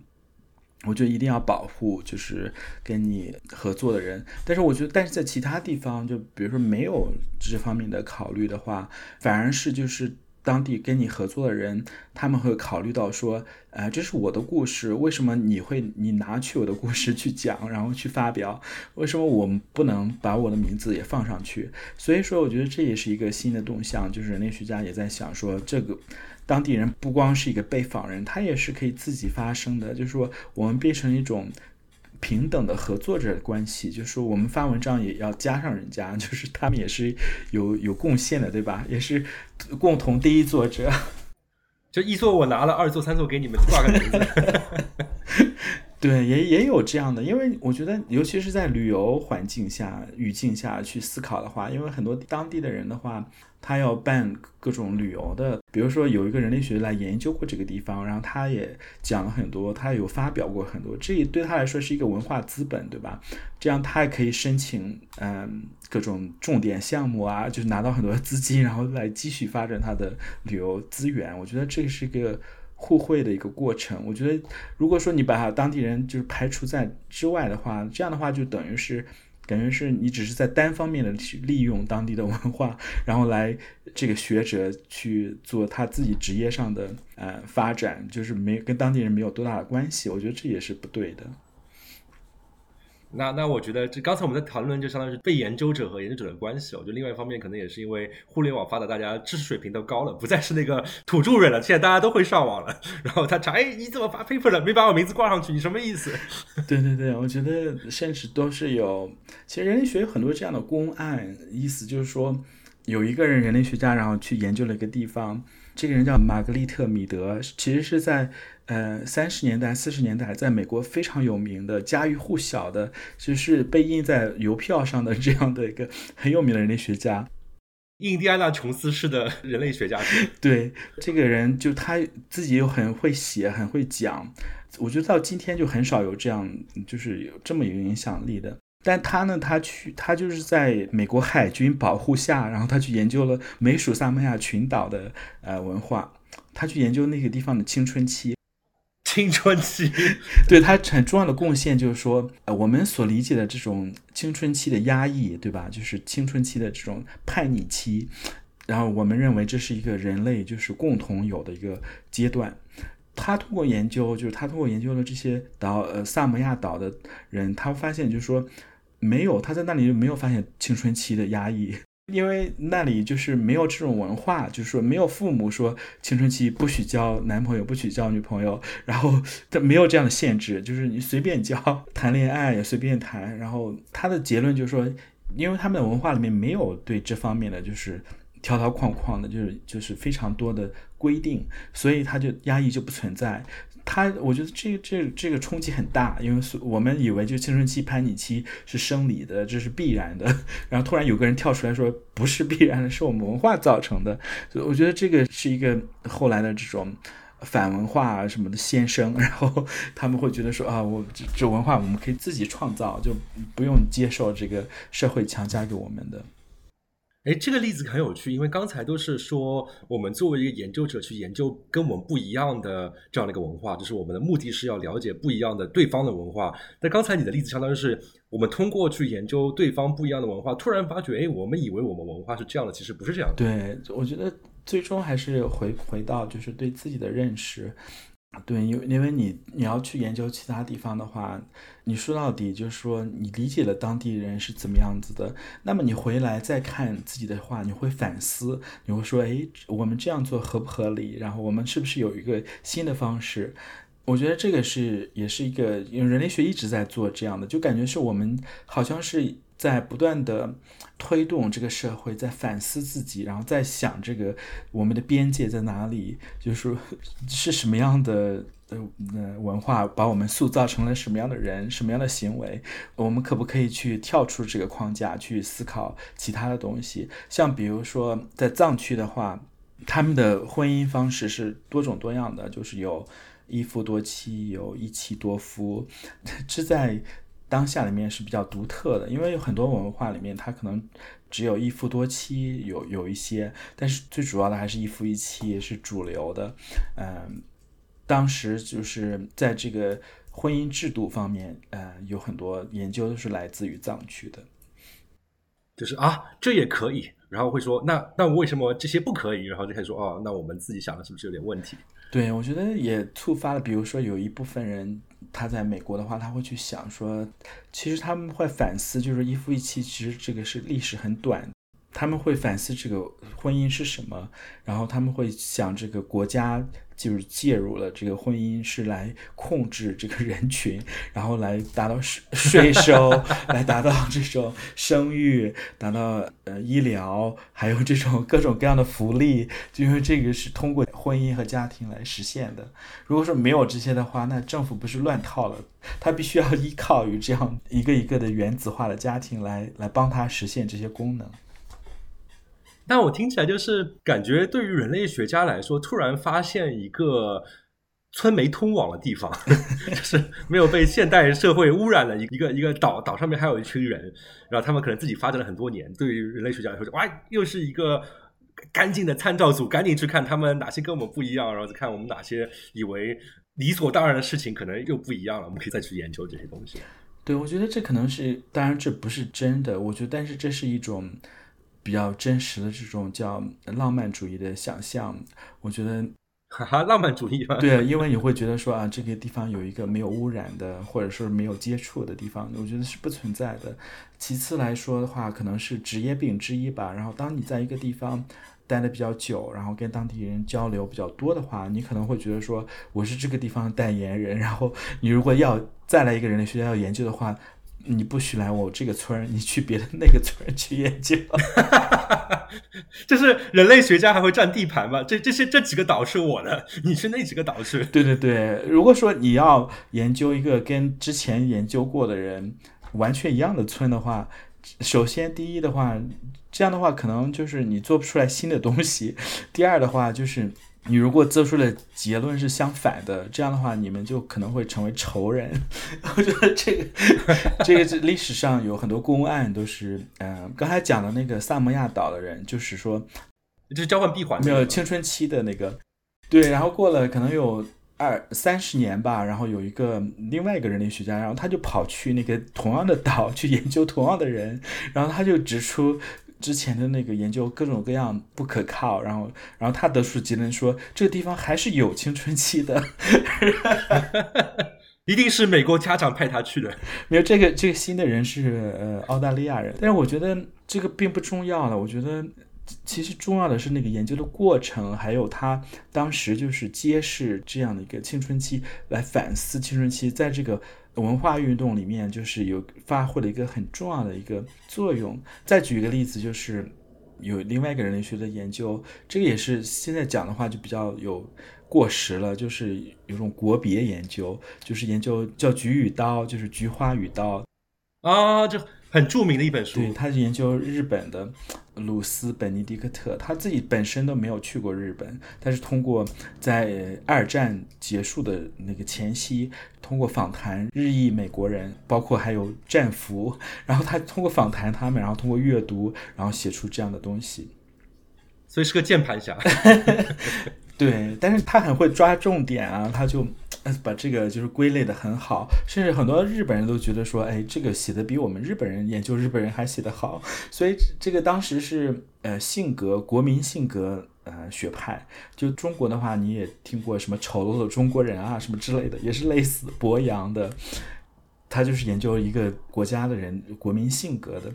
我觉得一定要保护，就是跟你合作的人。但是我觉得，但是在其他地方，就比如说没有这方面的考虑的话，反而是就是。当地跟你合作的人，他们会考虑到说，呃，这是我的故事，为什么你会你拿去我的故事去讲，然后去发表？为什么我们不能把我的名字也放上去？所以说，我觉得这也是一个新的动向，就是人类学家也在想说，这个当地人不光是一个被访人，他也是可以自己发声的，就是说我们变成一种。平等的合作者关系，就是我们发文章也要加上人家，就是他们也是有有贡献的，对吧？也是共同第一作者。就一作我拿了，二作三作给你们挂个名字。对，也也有这样的，因为我觉得，尤其是在旅游环境下、语境下去思考的话，因为很多当地的人的话，他要办各种旅游的，比如说有一个人类学来研究过这个地方，然后他也讲了很多，他有发表过很多，这也对他来说是一个文化资本，对吧？这样他也可以申请嗯各种重点项目啊，就是拿到很多资金，然后来继续发展他的旅游资源。我觉得这是一个。互惠的一个过程，我觉得，如果说你把当地人就是排除在之外的话，这样的话就等于是，感觉是你只是在单方面的去利用当地的文化，然后来这个学者去做他自己职业上的呃发展，就是没跟当地人没有多大的关系，我觉得这也是不对的。那那我觉得，这刚才我们在讨论，就相当于是被研究者和研究者的关系。我觉得另外一方面，可能也是因为互联网发达，大家知识水平都高了，不再是那个土著人了。现在大家都会上网了。然后他查，哎，你怎么发 paper 了？没把我名字挂上去，你什么意思？对对对，我觉得甚至都是有。其实人类学有很多这样的公案，意思就是说，有一个人人类学家，然后去研究了一个地方。这个人叫玛格丽特·米德，其实是在呃三十年代、四十年代，在美国非常有名的、家喻户晓的，就是被印在邮票上的这样的一个很有名的人类学家。印第安纳琼斯式的人类学家。对，这个人就他自己又很会写、很会讲，我觉得到今天就很少有这样，就是有这么有影响力的。但他呢？他去，他就是在美国海军保护下，然后他去研究了美属萨摩亚群岛的呃文化，他去研究那个地方的青春期。青春期，对他很重要的贡献就是说，呃，我们所理解的这种青春期的压抑，对吧？就是青春期的这种叛逆期，然后我们认为这是一个人类就是共同有的一个阶段。他通过研究，就是他通过研究了这些岛，呃，萨摩亚岛的人，他发现就是说。没有，他在那里就没有发现青春期的压抑，因为那里就是没有这种文化，就是说没有父母说青春期不许交男朋友，不许交女朋友，然后他没有这样的限制，就是你随便交，谈恋爱也随便谈。然后他的结论就是说，因为他们的文化里面没有对这方面的就是条条框框的，就是就是非常多的规定，所以他就压抑就不存在。他，我觉得这这这个冲击很大，因为我们以为就青春期叛逆期是生理的，这是必然的，然后突然有个人跳出来说不是必然的，是我们文化造成的，所以我觉得这个是一个后来的这种反文化什么的先生，然后他们会觉得说啊，我这这文化我们可以自己创造，就不用接受这个社会强加给我们的。哎，这个例子很有趣，因为刚才都是说我们作为一个研究者去研究跟我们不一样的这样的一个文化，就是我们的目的是要了解不一样的对方的文化。但刚才你的例子相当于是我们通过去研究对方不一样的文化，突然发觉，哎，我们以为我们文化是这样的，其实不是这样的。对，我觉得最终还是回回到就是对自己的认识。对，因因为你你要去研究其他地方的话，你说到底就是说你理解了当地人是怎么样子的，那么你回来再看自己的话，你会反思，你会说，哎，我们这样做合不合理？然后我们是不是有一个新的方式？我觉得这个是也是一个，因为人类学一直在做这样的，就感觉是我们好像是。在不断的推动这个社会，在反思自己，然后在想这个我们的边界在哪里，就是是什么样的呃文化把我们塑造成了什么样的人，什么样的行为，我们可不可以去跳出这个框架去思考其他的东西？像比如说在藏区的话，他们的婚姻方式是多种多样的，就是有一夫多妻，有一妻多夫，这在。当下里面是比较独特的，因为有很多文化里面，它可能只有一夫多妻，有有一些，但是最主要的还是一夫一妻是主流的。嗯，当时就是在这个婚姻制度方面，呃，有很多研究都是来自于藏区的，就是啊，这也可以，然后会说，那那为什么这些不可以？然后就开始说，哦，那我们自己想的是不是有点问题？对，我觉得也触发了，比如说有一部分人。他在美国的话，他会去想说，其实他们会反思，就是一夫一妻，其实这个是历史很短。他们会反思这个婚姻是什么，然后他们会想这个国家。就是介入了这个婚姻，是来控制这个人群，然后来达到税税收，来达到这种生育，达到呃医疗，还有这种各种各样的福利，就因为这个是通过婚姻和家庭来实现的。如果说没有这些的话，那政府不是乱套了？他必须要依靠于这样一个一个的原子化的家庭来来帮他实现这些功能。但我听起来就是感觉，对于人类学家来说，突然发现一个村没通网的地方，就是没有被现代社会污染的一个一个岛，岛上面还有一群人，然后他们可能自己发展了很多年。对于人类学家来说，哇，又是一个干净的参照组，赶紧去看他们哪些跟我们不一样，然后再看我们哪些以为理所当然的事情，可能又不一样了。我们可以再去研究这些东西。对，我觉得这可能是，当然这不是真的，我觉得，但是这是一种。比较真实的这种叫浪漫主义的想象，我觉得，哈哈，浪漫主义吧。对，因为你会觉得说啊，这个地方有一个没有污染的，或者说没有接触的地方，我觉得是不存在的。其次来说的话，可能是职业病之一吧。然后，当你在一个地方待的比较久，然后跟当地人交流比较多的话，你可能会觉得说，我是这个地方的代言人。然后，你如果要再来一个人类学家要研究的话。你不许来我这个村儿，你去别的那个村儿去研究。就是人类学家还会占地盘吗？这这些这几个岛是我的，你去那几个岛去。对对对，如果说你要研究一个跟之前研究过的人完全一样的村的话，首先第一的话，这样的话可能就是你做不出来新的东西；第二的话就是。你如果做出的结论是相反的，这样的话，你们就可能会成为仇人。我觉得这个，这个是历史上有很多公案都是，嗯，刚才讲的那个萨摩亚岛的人，就是说，就是交换闭环，没有青春期的那个，对，然后过了可能有二三十年吧，然后有一个另外一个人类学家，然后他就跑去那个同样的岛去研究同样的人，然后他就指出。之前的那个研究各种各样不可靠，然后，然后他得出结论说这个地方还是有青春期的，一定是美国家长派他去的。没有这个这个新的人是呃澳大利亚人，但是我觉得这个并不重要了。我觉得其实重要的是那个研究的过程，还有他当时就是揭示这样的一个青春期，来反思青春期在这个。文化运动里面就是有发挥了一个很重要的一个作用。再举一个例子，就是有另外一个人类学的研究，这个也是现在讲的话就比较有过时了，就是有种国别研究，就是研究叫《菊与刀》，就是《菊花与刀》啊，就很著名的一本书。对，他是研究日本的，鲁斯·本尼迪克特，他自己本身都没有去过日本，但是通过在二战结束的那个前夕，通过访谈日裔美国人，包括还有战俘，然后他通过访谈他们，然后通过阅读，然后写出这样的东西。所以是个键盘侠。对，但是他很会抓重点啊，他就把这个就是归类的很好，甚至很多日本人都觉得说，哎，这个写的比我们日本人研究日本人还写得好。所以这个当时是呃性格国民性格呃学派，就中国的话，你也听过什么丑陋的中国人啊什么之类的，也是类似博洋的，他就是研究一个国家的人国民性格的。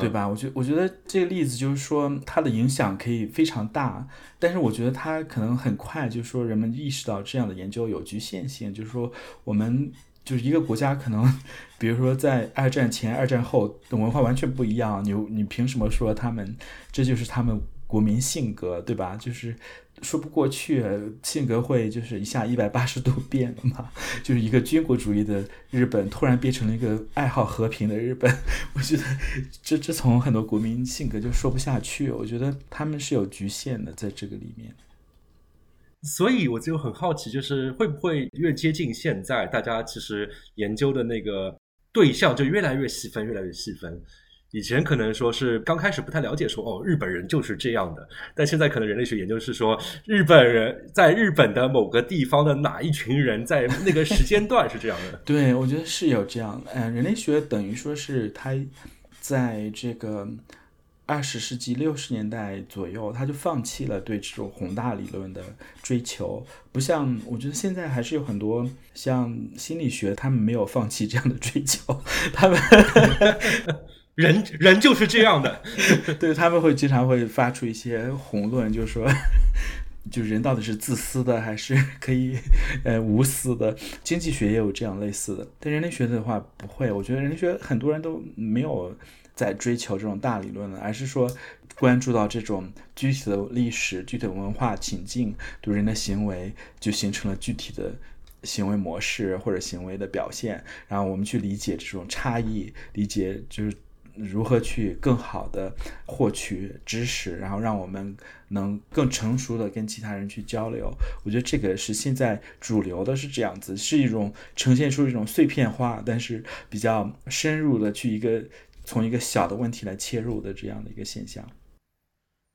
对吧？我觉我觉得这个例子就是说，它的影响可以非常大，但是我觉得它可能很快就是说，人们意识到这样的研究有局限性，就是说，我们就是一个国家可能，比如说在二战前、二战后的文化完全不一样，你你凭什么说他们这就是他们国民性格，对吧？就是。说不过去，性格会就是一下一百八十度变了嘛？就是一个军国主义的日本，突然变成了一个爱好和平的日本。我觉得这这从很多国民性格就说不下去。我觉得他们是有局限的，在这个里面。所以我就很好奇，就是会不会越接近现在，大家其实研究的那个对象就越来越细分，越来越细分。以前可能说是刚开始不太了解，说哦日本人就是这样的，但现在可能人类学研究是说日本人在日本的某个地方的哪一群人在那个时间段是这样的。对，我觉得是有这样的。嗯，人类学等于说是他在这个二十世纪六十年代左右，他就放弃了对这种宏大理论的追求，不像我觉得现在还是有很多像心理学，他们没有放弃这样的追求，他们。人 人就是这样的，对他们会经常会发出一些宏论，就是说，就人到底是自私的还是可以呃无私的？经济学也有这样类似的，但人类学的话不会。我觉得人类学很多人都没有在追求这种大理论了，而是说关注到这种具体的历史、具体的文化情境，对人的行为就形成了具体的行为模式或者行为的表现，然后我们去理解这种差异，理解就是。如何去更好的获取知识，然后让我们能更成熟的跟其他人去交流？我觉得这个是现在主流的，是这样子，是一种呈现出一种碎片化，但是比较深入的去一个从一个小的问题来切入的这样的一个现象。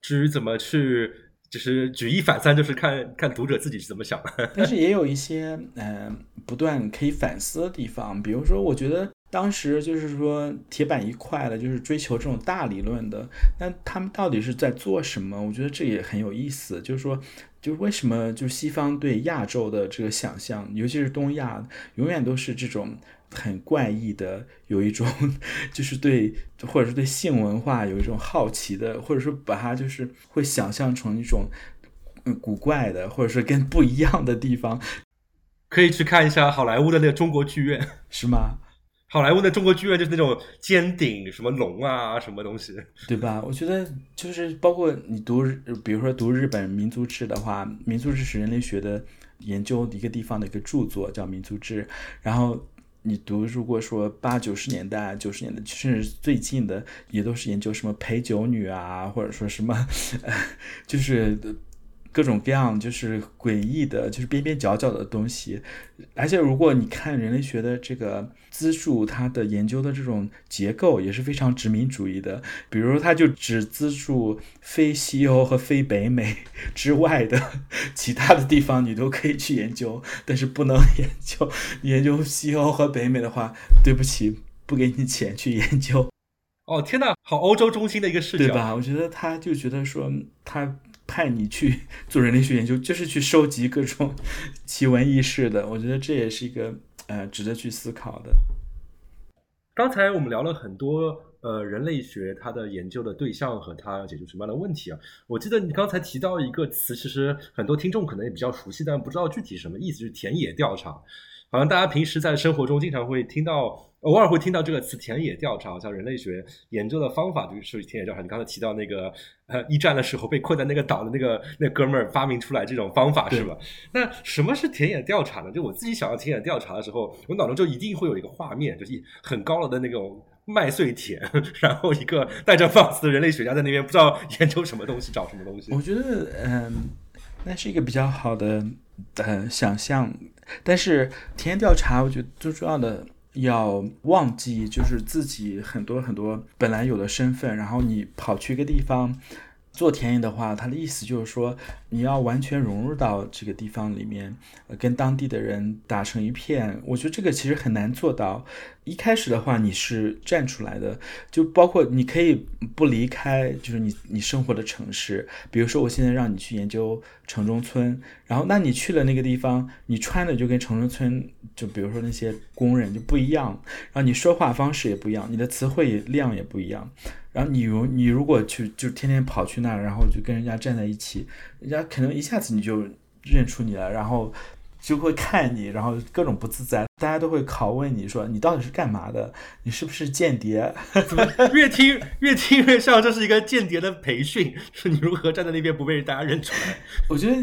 至于怎么去，就是举一反三，就是看看读者自己是怎么想的。但是也有一些嗯不断可以反思的地方，比如说，我觉得。当时就是说铁板一块的，就是追求这种大理论的。那他们到底是在做什么？我觉得这也很有意思。就是说，就是为什么就西方对亚洲的这个想象，尤其是东亚，永远都是这种很怪异的，有一种就是对，或者是对性文化有一种好奇的，或者说把它就是会想象成一种嗯古怪的，或者是跟不一样的地方。可以去看一下好莱坞的那个中国剧院，是吗？好莱坞的中国剧院就是那种尖顶什么龙啊，什么东西，对吧？我觉得就是包括你读，比如说读日本民族志的话，民族志是人类学的研究一个地方的一个著作，叫民族志。然后你读，如果说八九十年代、九十年代，甚至最近的，也都是研究什么陪酒女啊，或者说什么，就是。各种各样就是诡异的，就是边边角角的东西，而且如果你看人类学的这个资助，它的研究的这种结构也是非常殖民主义的。比如，他就只资助非西欧和非北美之外的其他的地方，你都可以去研究，但是不能 研究研究西欧和北美的话，对不起，不给你钱去研究。哦，天呐，好欧洲中心的一个视角，对吧？我觉得他就觉得说他。派你去 做人类学研究，就是去收集各种 奇闻异事的。我觉得这也是一个呃值得去思考的。刚才我们聊了很多呃人类学它的研究的对象和它要解决什么样的问题啊。我记得你刚才提到一个词，其实很多听众可能也比较熟悉，但不知道具体什么意思，就是田野调查。好像大家平时在生活中经常会听到。偶尔会听到这个词“田野调查”，像人类学研究的方法就是田野调查。你刚才提到那个呃一战的时候被困在那个岛的那个那哥们儿发明出来这种方法是吧？那什么是田野调查呢？就我自己想要田野调查的时候，我脑中就一定会有一个画面，就是很高楼的那种麦穗田，然后一个带着帽子的人类学家在那边不知道研究什么东西，找什么东西。我觉得，嗯，那是一个比较好的呃想象。但是田野调查，我觉得最重要的要忘记就是自己很多很多本来有的身份，然后你跑去一个地方。做田野的话，它的意思就是说，你要完全融入到这个地方里面，跟当地的人打成一片。我觉得这个其实很难做到。一开始的话，你是站出来的，就包括你可以不离开，就是你你生活的城市。比如说，我现在让你去研究城中村，然后那你去了那个地方，你穿的就跟城中村，就比如说那些工人就不一样，然后你说话方式也不一样，你的词汇量也不一样。然后你如你如果去就天天跑去那儿，然后就跟人家站在一起，人家可能一下子你就认出你了，然后就会看你，然后各种不自在，大家都会拷问你说你到底是干嘛的？你是不是间谍？怎么越听越听越像这是一个间谍的培训？是你如何站在那边不被大家认出来？我觉得。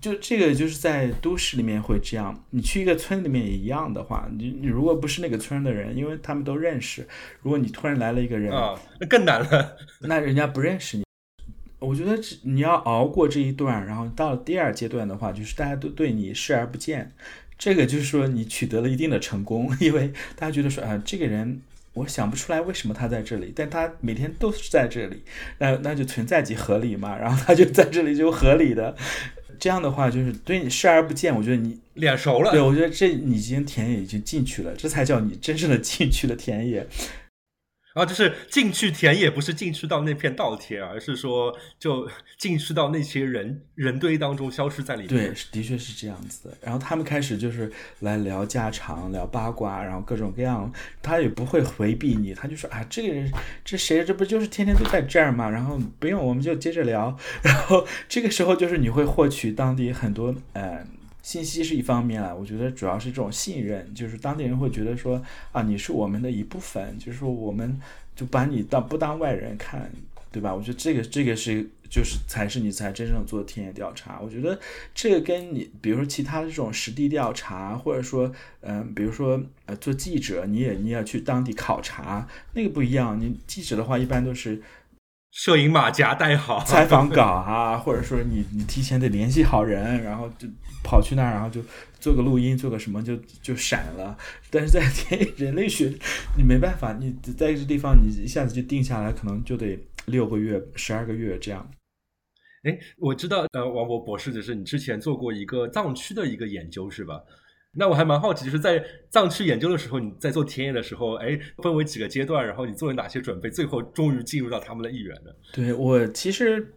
就这个就是在都市里面会这样，你去一个村里面也一样的话，你你如果不是那个村的人，因为他们都认识，如果你突然来了一个人啊，那更难了，那人家不认识你。我觉得你要熬过这一段，然后到了第二阶段的话，就是大家都对你视而不见，这个就是说你取得了一定的成功，因为大家觉得说啊，这个人我想不出来为什么他在这里，但他每天都是在这里，那那就存在即合理嘛，然后他就在这里就合理的。这样的话，就是对你视而不见。我觉得你脸熟了。对，我觉得这你已经田野已经进去了，这才叫你真正的进去了田野。然后就是进去田也，不是进去到那片稻田，而是说就 进去到那些人人堆当中，消失在里面。对，的确是这样子的。然后他们开始就是来聊家常、聊八卦，然后各种各样，他也不会回避你，他就说啊，这个人这谁？这不就是天天都在这儿吗？然后不用，我们就接着聊。然后这个时候就是你会获取当地很多呃。信息是一方面啊，我觉得主要是这种信任，就是当地人会觉得说啊，你是我们的一部分，就是说我们就把你当不当外人看，对吧？我觉得这个这个是就是才是你才真正做田野调查。我觉得这个跟你比如说其他的这种实地调查，或者说嗯，比如说呃做记者，你也你也去当地考察，那个不一样。你记者的话一般都是。摄影马甲带好，采访稿啊，或者说你你提前得联系好人，然后就跑去那儿，然后就做个录音，做个什么就就闪了。但是在 人类学，你没办法，你在这地方你一下子就定下来，可能就得六个月、十二个月这样。哎，我知道，呃，王博博士就是你之前做过一个藏区的一个研究是吧？那我还蛮好奇，就是在藏区研究的时候，你在做田野的时候，哎，分为几个阶段，然后你做了哪些准备，最后终于进入到他们的一员呢。对我其实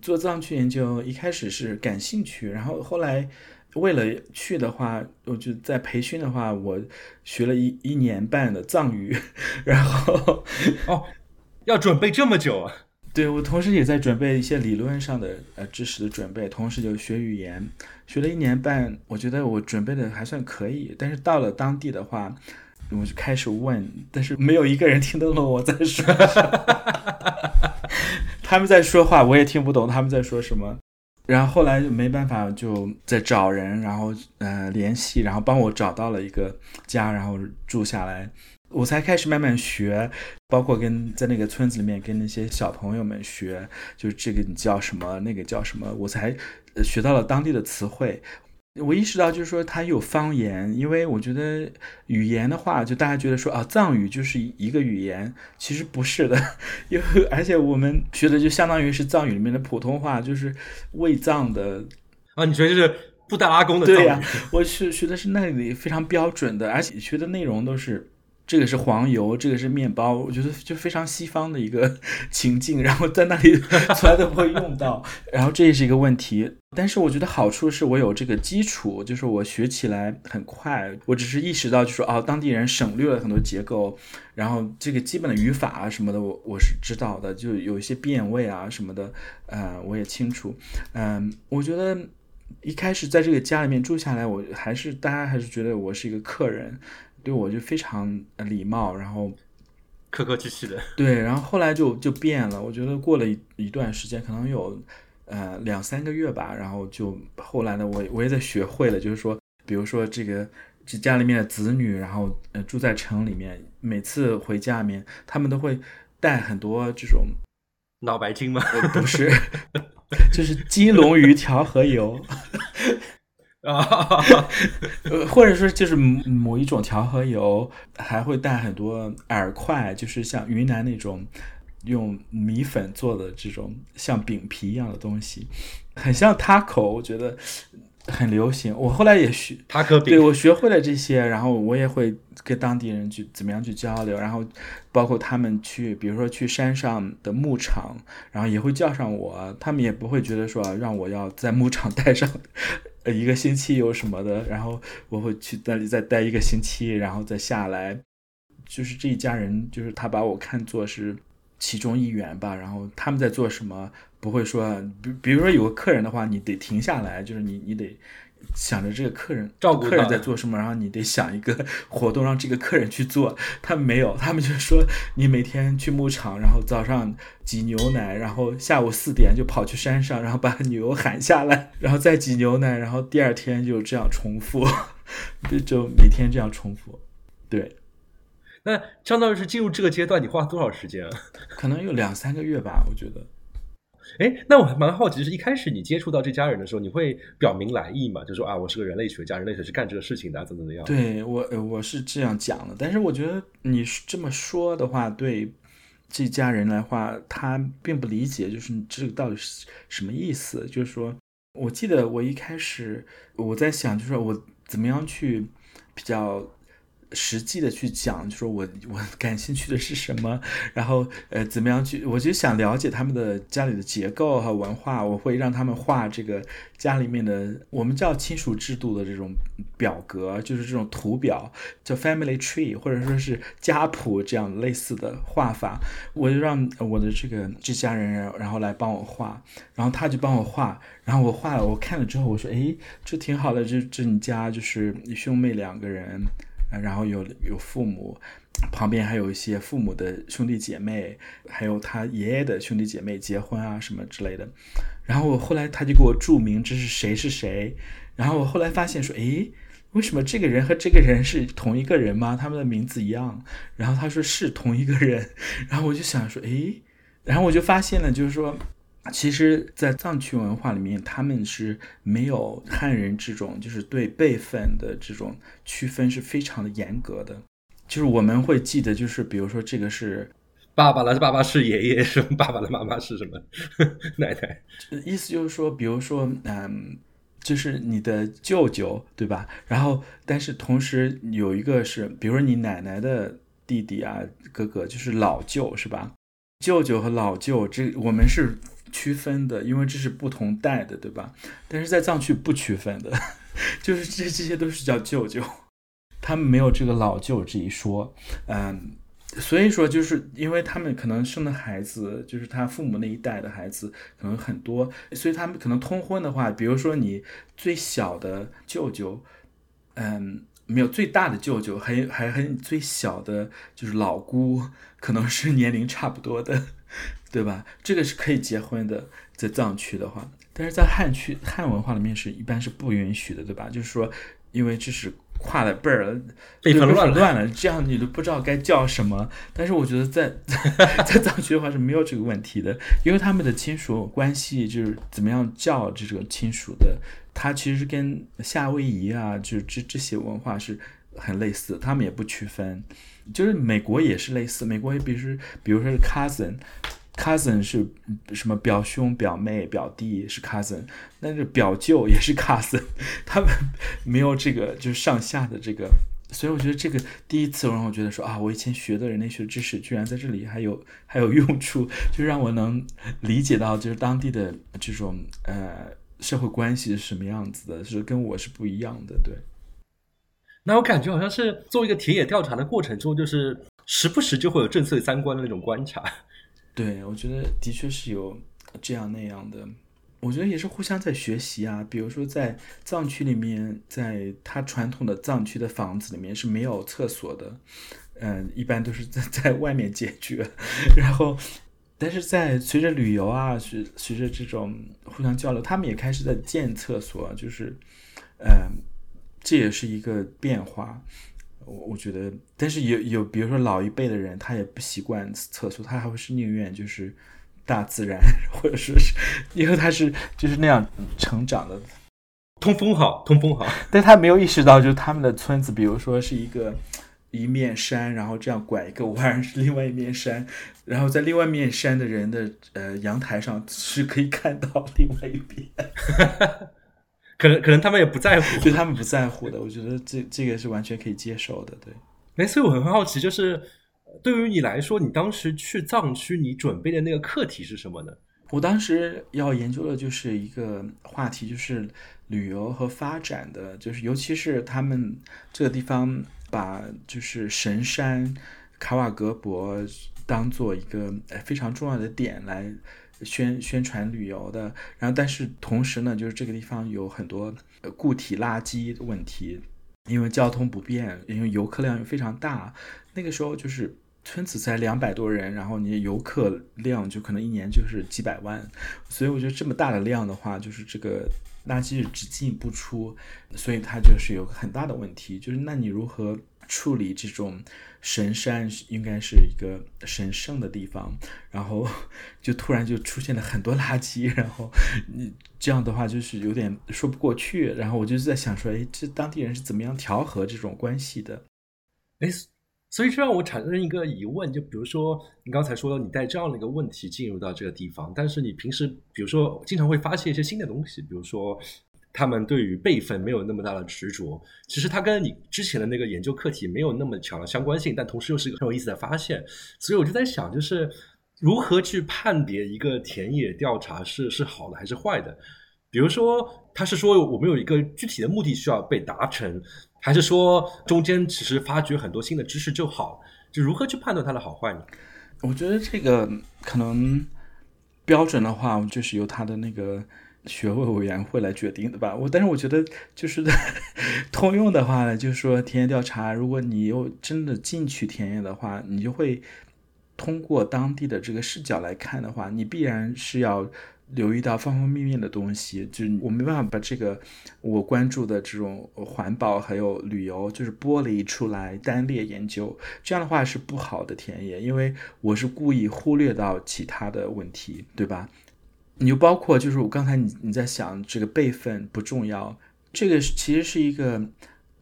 做藏区研究一开始是感兴趣，然后后来为了去的话，我就在培训的话，我学了一一年半的藏语，然后哦，要准备这么久啊。对，我同时也在准备一些理论上的呃知识的准备，同时就学语言，学了一年半，我觉得我准备的还算可以。但是到了当地的话，我就开始问，但是没有一个人听得懂我在说，他们在说话我也听不懂他们在说什么。然后后来就没办法，就在找人，然后呃联系，然后帮我找到了一个家，然后住下来。我才开始慢慢学，包括跟在那个村子里面跟那些小朋友们学，就是这个你叫什么，那个叫什么，我才学到了当地的词汇。我意识到就是说它有方言，因为我觉得语言的话，就大家觉得说啊藏语就是一个语言，其实不是的，因 为而且我们学的就相当于是藏语里面的普通话，就是卫藏的啊，你觉得就是布达拉宫的对呀？我学学的是那里非常标准的，而且学的内容都是。这个是黄油，这个是面包，我觉得就非常西方的一个 情境，然后在那里 从来都不会用到，然后这也是一个问题。但是我觉得好处是我有这个基础，就是我学起来很快。我只是意识到，就是哦，当地人省略了很多结构，然后这个基本的语法啊什么的，我我是知道的，就有一些变位啊什么的，呃，我也清楚。嗯，我觉得一开始在这个家里面住下来，我还是大家还是觉得我是一个客人。对我就非常礼貌，然后客客气气的。对，然后后来就就变了。我觉得过了一一段时间，可能有呃两三个月吧，然后就后来呢，我我也在学会了，就是说，比如说这个这家里面的子女，然后呃住在城里面，每次回家里面，他们都会带很多这种脑白金吗？不是，就是金龙鱼调和油 啊，呃，或者说就是某一种调和油，还会带很多饵块，就是像云南那种用米粉做的这种像饼皮一样的东西，很像 taco，我觉得。很流行，我后来也学，对我学会了这些，然后我也会跟当地人去怎么样去交流，然后包括他们去，比如说去山上的牧场，然后也会叫上我，他们也不会觉得说让我要在牧场待上一个星期有什么的，然后我会去那里再待一个星期，然后再下来，就是这一家人，就是他把我看作是其中一员吧，然后他们在做什么。不会说，比比如说有个客人的话，你得停下来，就是你你得想着这个客人照顾客人在做什么，然后你得想一个活动让这个客人去做。他们没有，他们就说你每天去牧场，然后早上挤牛奶，然后下午四点就跑去山上，然后把牛喊下来，然后再挤牛奶，然后第二天就这样重复，就每天这样重复。对，那相当于是进入这个阶段，你花了多少时间啊？可能有两三个月吧，我觉得。哎，那我还蛮好奇，就是一开始你接触到这家人的时候，你会表明来意嘛？就说啊，我是个人类学家，人类学是干这个事情的，怎么怎么样？对我，我是这样讲的。但是我觉得你这么说的话，对这家人来话，他并不理解，就是这个到底是什么意思？就是说，我记得我一开始我在想，就是说我怎么样去比较。实际的去讲，就说我我 感兴趣的是什么，然后呃怎么样去，我就想了解他们的家里的结构和文化，我会让他们画这个家里面的我们叫亲属制度的这种表格，就是这种图表，叫 family tree 或者说是家谱这样类似的画法，我就让我的这个这家人然后来帮我画，然后他就帮我画，然后我画了，我看了之后我说，哎，这挺好的，这这你家就是兄妹两个人。然后有有父母，旁边还有一些父母的兄弟姐妹，还有他爷爷的兄弟姐妹结婚啊什么之类的。然后我后来他就给我注明这是谁是谁。然后我后来发现说，诶，为什么这个人和这个人是同一个人吗？他们的名字一样。然后他说是同一个人。然后我就想说，诶，然后我就发现了，就是说。其实，在藏区文化里面，他们是没有汉人这种，就是对辈分的这种区分是非常的严格的。就是我们会记得，就是比如说这个是爸爸了，爸爸是爷爷，是爸爸的妈妈是什么 奶奶？意思就是说，比如说，嗯，就是你的舅舅，对吧？然后，但是同时有一个是，比如说你奶奶的弟弟啊，哥哥，就是老舅，是吧？舅舅和老舅，这我们是。区分的，因为这是不同代的，对吧？但是在藏区不区分的，就是这这些都是叫舅舅，他们没有这个老舅这一说，嗯，所以说就是因为他们可能生的孩子，就是他父母那一代的孩子可能很多，所以他们可能通婚的话，比如说你最小的舅舅，嗯，没有最大的舅舅，还还还最小的就是老姑，可能是年龄差不多的。对吧？这个是可以结婚的，在藏区的话，但是在汉区汉文化里面是一般是不允许的，对吧？就是说，因为这是跨了辈儿，辈分乱乱了，这样你都不知道该叫什么。但是我觉得在 在藏区的话是没有这个问题的，因为他们的亲属关系就是怎么样叫这个亲属的，他其实跟夏威夷啊，就是这这些文化是很类似，他们也不区分。就是美国也是类似，美国也比如说，比如说是 cousin。Cousin 是什么？表兄、表妹、表弟是 cousin，但是表舅也是 cousin，他们没有这个就是上下的这个，所以我觉得这个第一次让我觉得说啊，我以前学的人类学知识居然在这里还有还有用处，就让我能理解到就是当地的这种呃社会关系是什么样子的，是跟我是不一样的。对，那我感觉好像是做一个田野调查的过程中，就是时不时就会有政策三观的那种观察。对，我觉得的确是有这样那样的，我觉得也是互相在学习啊。比如说在藏区里面，在他传统的藏区的房子里面是没有厕所的，嗯，一般都是在 在外面解决。然后，但是在随着旅游啊，随随着这种互相交流，他们也开始在建厕所，就是，嗯，这也是一个变化。我我觉得，但是有有，比如说老一辈的人，他也不习惯厕所，他还会是宁愿就是大自然，或者说是因为他是就是那样成长的，通风好，通风好，但他没有意识到，就是他们的村子，比如说是一个一面山，然后这样拐一个弯是另外一面山，然后在另外一面山的人的呃阳台上是可以看到另外一边。可能可能他们也不在乎，对他们不在乎的，我觉得这这个是完全可以接受的，对。哎，所以我很好奇，就是对于你来说，你当时去藏区，你准备的那个课题是什么呢？我当时要研究的就是一个话题，就是旅游和发展的，就是尤其是他们这个地方把就是神山卡瓦格博当做一个非常重要的点来。宣宣传旅游的，然后但是同时呢，就是这个地方有很多固体垃圾问题，因为交通不便，因为游客量又非常大。那个时候就是村子才两百多人，然后你游客量就可能一年就是几百万，所以我觉得这么大的量的话，就是这个垃圾是只进不出，所以它就是有个很大的问题，就是那你如何处理这种？神山应该是一个神圣的地方，然后 就突然就出现了很多垃圾，然后你这样的话就是有点说不过去。然后我就在想说，哎，这当地人是怎么样调和这种关系的？哎，所以这让我产生一个疑问，就比如说你刚才说你带这样的一个问题进入到这个地方，但是你平时比如说经常会发现一些新的东西，比如说。他们对于辈分没有那么大的执着，其实它跟你之前的那个研究课题没有那么强的相关性，但同时又是一个很有意思的发现。所以我就在想，就是如何去判别一个田野调查是是好的还是坏的？比如说，他是说我们有一个具体的目的需要被达成，还是说中间其实发掘很多新的知识就好？就如何去判断它的好坏呢？我觉得这个可能标准的话，就是由他的那个。学位委员会来决定的吧，我但是我觉得就是 通用的话呢，就是说田野调查，如果你又真的进去田野的话，你就会通过当地的这个视角来看的话，你必然是要留意到方方面面的东西，就是我没办法把这个我关注的这种环保还有旅游就是剥离出来单列研究，这样的话是不好的田野，因为我是故意忽略到其他的问题，对吧？你就包括就是我刚才你你在想这个辈分不重要，这个其实是一个，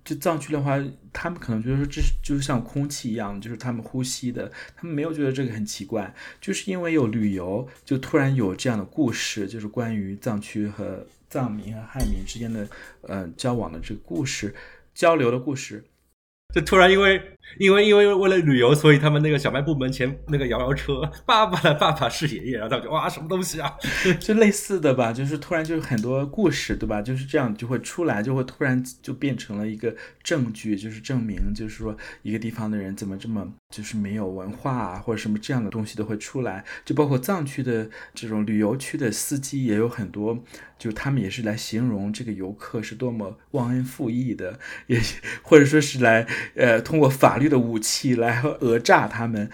就藏区的话，他们可能觉得说这是就是像空气一样，就是他们呼吸的，他们没有觉得这个很奇怪，就是因为有旅游，就突然有这样的故事，就是关于藏区和藏民和汉民之间的呃交往的这个故事，交流的故事。就突然因为因为因为为了旅游，所以他们那个小卖部门前那个摇摇车，爸爸的爸爸是爷爷，然后他们就哇什么东西啊，就类似的吧，就是突然就是很多故事，对吧？就是这样就会出来，就会突然就变成了一个证据，就是证明，就是说一个地方的人怎么这么就是没有文化啊，或者什么这样的东西都会出来。就包括藏区的这种旅游区的司机也有很多，就他们也是来形容这个游客是多么忘恩负义的，也或者说是来。呃，通过法律的武器来讹诈他们，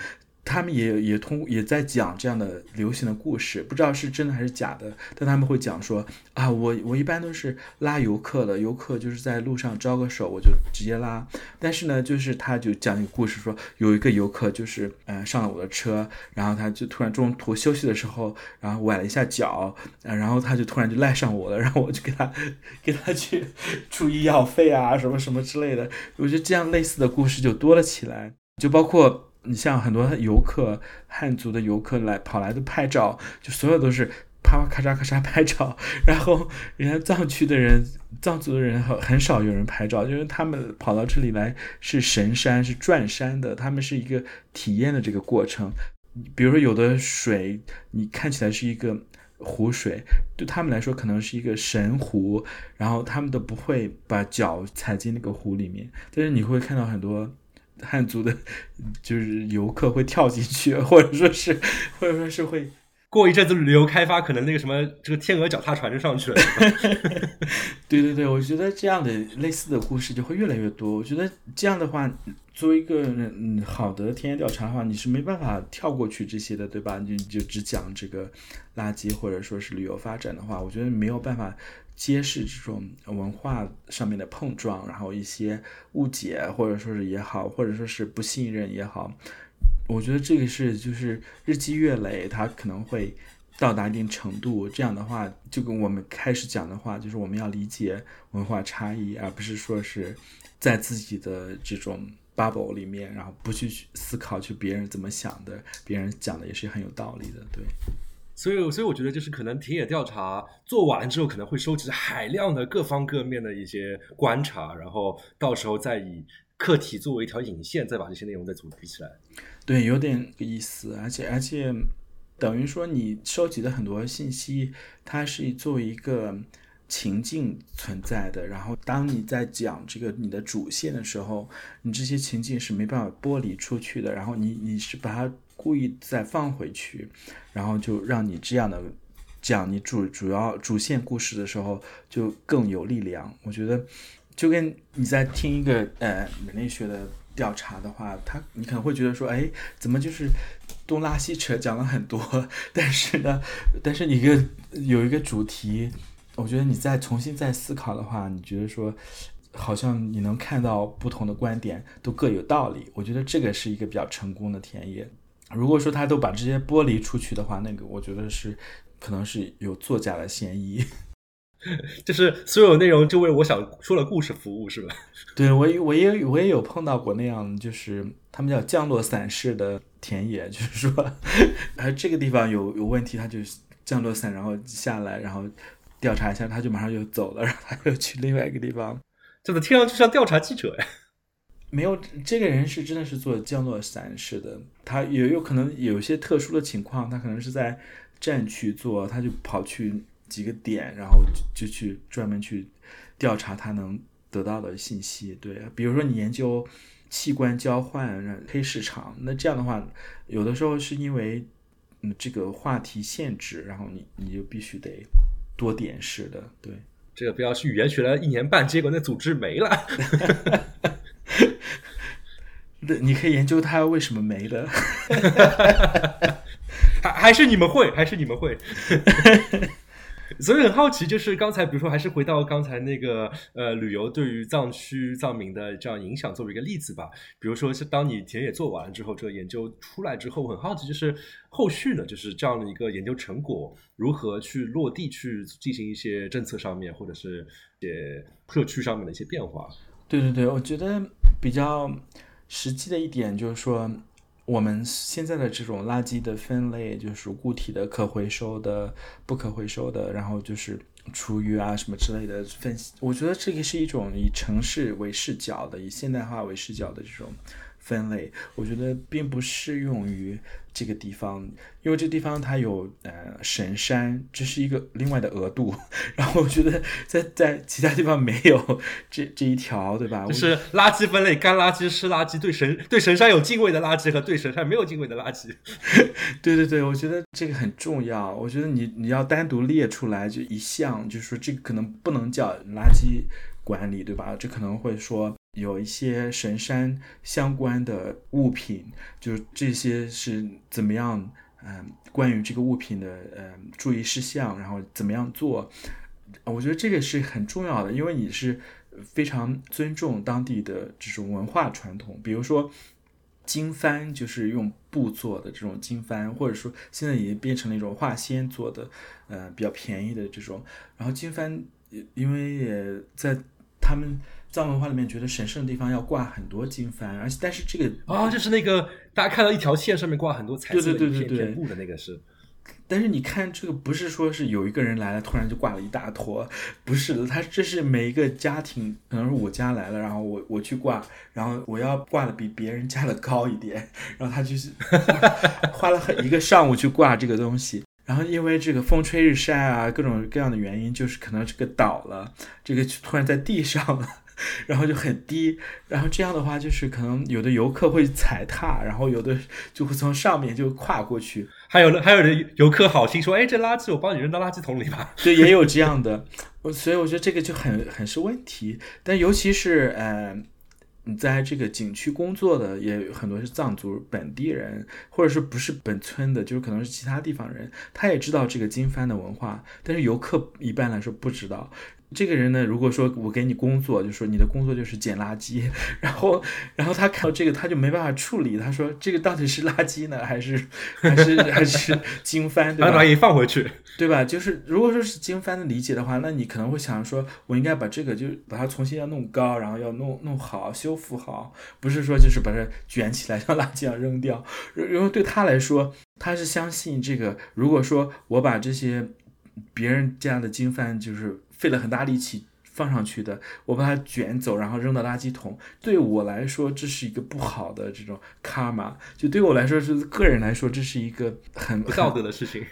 他们也也通也在讲这样的流行的故事，不知道是真的还是假的。但他们会讲说啊，我我一般都是拉游客的，游客就是在路上招个手，我就直接拉。但是呢，就是他就讲一个故事，说有一个游客就是呃上了我的车，然后他就突然中途休息的时候，然后崴了一下脚，然后他就突然就赖上我了，然后我就给他 给他去出医药费啊，什么什么之类的。我觉得这样类似的故事就多了起来，就包括。你像很多游客，汉族的游客来跑来的拍照，就所有都是啪啪咔嚓咔嚓拍照。然后人家藏区的人，藏族的人很很少有人拍照，因为他们跑到这里来是神山，是转山的，他们是一个体验的这个过程。比如说有的水，你看起来是一个湖水，对他们来说可能是一个神湖，然后他们都不会把脚踩进那个湖里面。但是你会看到很多。汉族的，就是游客会跳进去，或者说是，或者说是会过一阵子旅游开发，可能那个什么这个天鹅脚踏船就上去了。对对对，我觉得这样的类似的故事就会越来越多。我觉得这样的话，作为一个嗯好的田野调查的话，你是没办法跳过去这些的，对吧？你就只讲这个垃圾或者说是旅游发展的话，我觉得没有办法揭示这种文化上面的碰撞，然后一些误解或者说是也好，或者说是不信任也好。我觉得这个是就是日积月累，它可能会到达一定程度。这样的话，就跟我们开始讲的话，就是我们要理解文化差异，而不是说是在自己的这种 bubble 里面，然后不去思考去别人怎么想的，别人讲的也是很有道理的。对，所以所以我觉得就是可能田野调查做完了之后，可能会收集海量的各方各面的一些观察，然后到时候再以课题作为一条引线，再把这些内容再组织起来。对，有点意思，而且而且，等于说你收集的很多信息，它是作为一个情境存在的。然后，当你在讲这个你的主线的时候，你这些情境是没办法剥离出去的。然后你你是把它故意再放回去，然后就让你这样的讲你主主要主线故事的时候就更有力量。我觉得，就跟你在听一个呃人类学的。调查的话，他你可能会觉得说，哎，怎么就是东拉西扯讲了很多，但是呢，但是你一个有一个主题，我觉得你再重新再思考的话，你觉得说，好像你能看到不同的观点都各有道理。我觉得这个是一个比较成功的田野。如果说他都把这些剥离出去的话，那个我觉得是可能是有作假的嫌疑。就是所有内容就为我想说的故事服务，是吧？对我，我也我也有碰到过那样，就是他们叫降落伞式的田野，就是说，哎，这个地方有有问题，他就降落伞，然后下来，然后调查一下，他就马上就走了，然后他又去另外一个地方，怎么听上去像调查记者呀？没有，这个人是真的是做降落伞式的，他也有可能有些特殊的情况，他可能是在站区做，他就跑去。几个点，然后就去专门去调查他能得到的信息。对，比如说你研究器官交换黑市场，那这样的话，有的时候是因为这个话题限制，然后你你就必须得多点式的。对，这个不要是语言学了一年半，结果那组织没了。那你可以研究它为什么没了。还还是你们会，还是你们会。所以很好奇，就是刚才比如说，还是回到刚才那个呃，旅游对于藏区藏民的这样影响作为一个例子吧。比如说，是当你田野做完了之后，这个研究出来之后，我很好奇，就是后续呢，就是这样的一个研究成果如何去落地去进行一些政策上面或者是些社区上面的一些变化。对对对，我觉得比较实际的一点就是说。我们现在的这种垃圾的分类，就是固体的、可回收的、不可回收的，然后就是厨余啊什么之类的分析。我觉得这个是一种以城市为视角的、以现代化为视角的这种。分类，我觉得并不适用于这个地方，因为这地方它有呃神山，这是一个另外的额度。然后我觉得在在其他地方没有这这一条，对吧？就是垃圾分类，干垃圾、湿垃圾，对神对神山有敬畏的垃圾和对神山没有敬畏的垃圾。对对对，我觉得这个很重要。我觉得你你要单独列出来，就一项，就是说这个可能不能叫垃圾管理，对吧？这可能会说。有一些神山相关的物品，就是这些是怎么样？嗯，关于这个物品的嗯注意事项，然后怎么样做？我觉得这个是很重要的，因为你是非常尊重当地的这种文化传统。比如说经幡，就是用布做的这种经幡，或者说现在已经变成了一种化纤做的，呃，比较便宜的这种。然后经幡，因为也在他们。藏文化里面觉得神圣的地方要挂很多经幡，而且但是这个啊，就是那个大家看到一条线上面挂很多彩色的片片布的那个是，但是你看这个不是说是有一个人来了突然就挂了一大坨，不是的，他这是每一个家庭，可能是我家来了，然后我我去挂，然后我要挂的比别人家的高一点，然后他就是 花了很一个上午去挂这个东西，然后因为这个风吹日晒啊各种各样的原因，就是可能这个倒了，这个突然在地上了。然后就很低，然后这样的话就是可能有的游客会踩踏，然后有的就会从上面就跨过去，还有的还有的游客好心说：“哎，这垃圾我帮你扔到垃圾桶里吧。”对，也有这样的，我所以我觉得这个就很很是问题，但尤其是呃。你在这个景区工作的也很多是藏族本地人，或者是不是本村的，就是可能是其他地方人，他也知道这个金幡的文化，但是游客一般来说不知道。这个人呢，如果说我给你工作，就说你的工作就是捡垃圾，然后，然后他看到这个，他就没办法处理。他说这个到底是垃圾呢，还是 还是还是经幡？对吧？把它放回去，对吧？就是如果说是经幡的理解的话，那你可能会想说，我应该把这个就把它重新要弄高，然后要弄弄好，修复好，不是说就是把它卷起来像垃圾一样扔掉。因为对他来说，他是相信这个，如果说我把这些别人家的经幡就是。费了很大力气放上去的，我把它卷走，然后扔到垃圾桶。对我来说，这是一个不好的这种卡玛。就对我来说，是个人来说，这是一个很不道德的事情。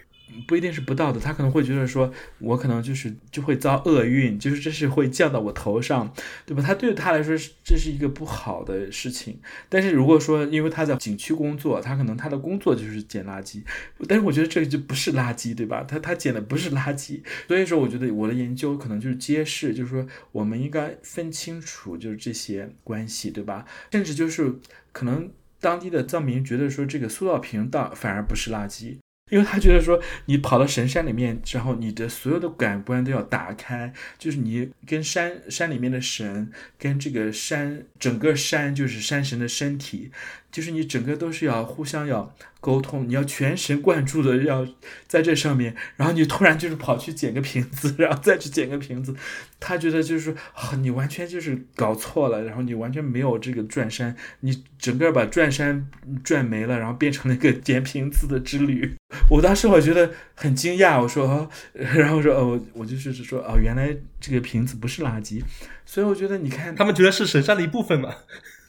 不一定是不道德，他可能会觉得说，我可能就是就会遭厄运，就是这是会降到我头上，对吧？他对他来说是这是一个不好的事情。但是如果说因为他在景区工作，他可能他的工作就是捡垃圾，但是我觉得这个就不是垃圾，对吧？他他捡的不是垃圾，所以说我觉得我的研究可能就是揭示，就是说我们应该分清楚就是这些关系，对吧？甚至就是可能当地的藏民觉得说这个塑料瓶倒反而不是垃圾。因为他觉得说，你跑到神山里面之后，你的所有的感官都要打开，就是你跟山山里面的神，跟这个山整个山就是山神的身体。就是你整个都是要互相要沟通，你要全神贯注的要在这上面，然后你突然就是跑去捡个瓶子，然后再去捡个瓶子，他觉得就是啊，你完全就是搞错了，然后你完全没有这个转山，你整个把转山转没了，然后变成了一个捡瓶子的之旅。我当时我觉得很惊讶，我说哦，然后说哦，我就是说哦，原来这个瓶子不是垃圾，所以我觉得你看，他们觉得是神山的一部分嘛。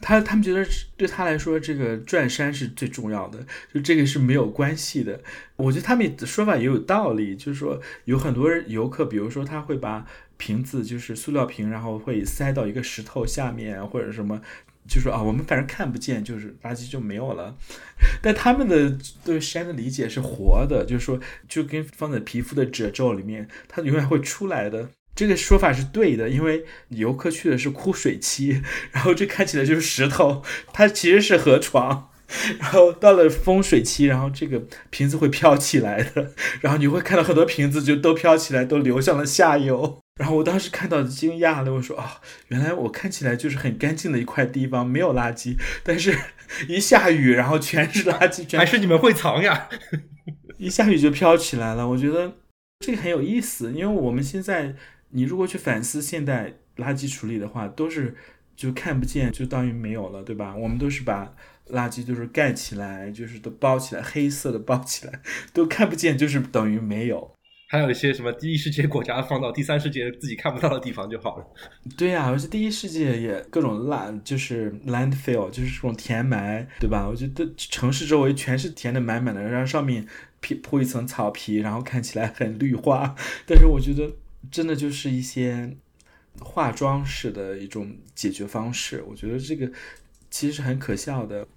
他他们觉得对他来说，这个转山是最重要的，就这个是没有关系的。我觉得他们说法也有道理，就是说有很多游客，比如说他会把瓶子，就是塑料瓶，然后会塞到一个石头下面或者什么，就说啊，我们反正看不见，就是垃圾就没有了。但他们的对山的理解是活的，就是说就跟放在皮肤的褶皱里面，它永远会出来的。这个说法是对的，因为游客去的是枯水期，然后这看起来就是石头，它其实是河床，然后到了丰水期，然后这个瓶子会飘起来的，然后你会看到很多瓶子就都飘起来，都流向了下游。然后我当时看到惊讶了，我说哦，原来我看起来就是很干净的一块地方，没有垃圾，但是一下雨，然后全是垃圾，还是你们会藏呀？一下雨就飘起来了，我觉得这个很有意思，因为我们现在。你如果去反思现代垃圾处理的话，都是就看不见，就等于没有了，对吧？我们都是把垃圾就是盖起来，就是都包起来，黑色的包起来，都看不见，就是等于没有。还有一些什么第一世界国家放到第三世界自己看不到的地方就好了。对呀，而且第一世界也各种烂，就是 landfill，就是这种填埋，对吧？我觉得城市周围全是填的满满的，然后上面铺铺一层草皮，然后看起来很绿化，但是我觉得。真的就是一些化妆式的一种解决方式，我觉得这个其实是很可笑的。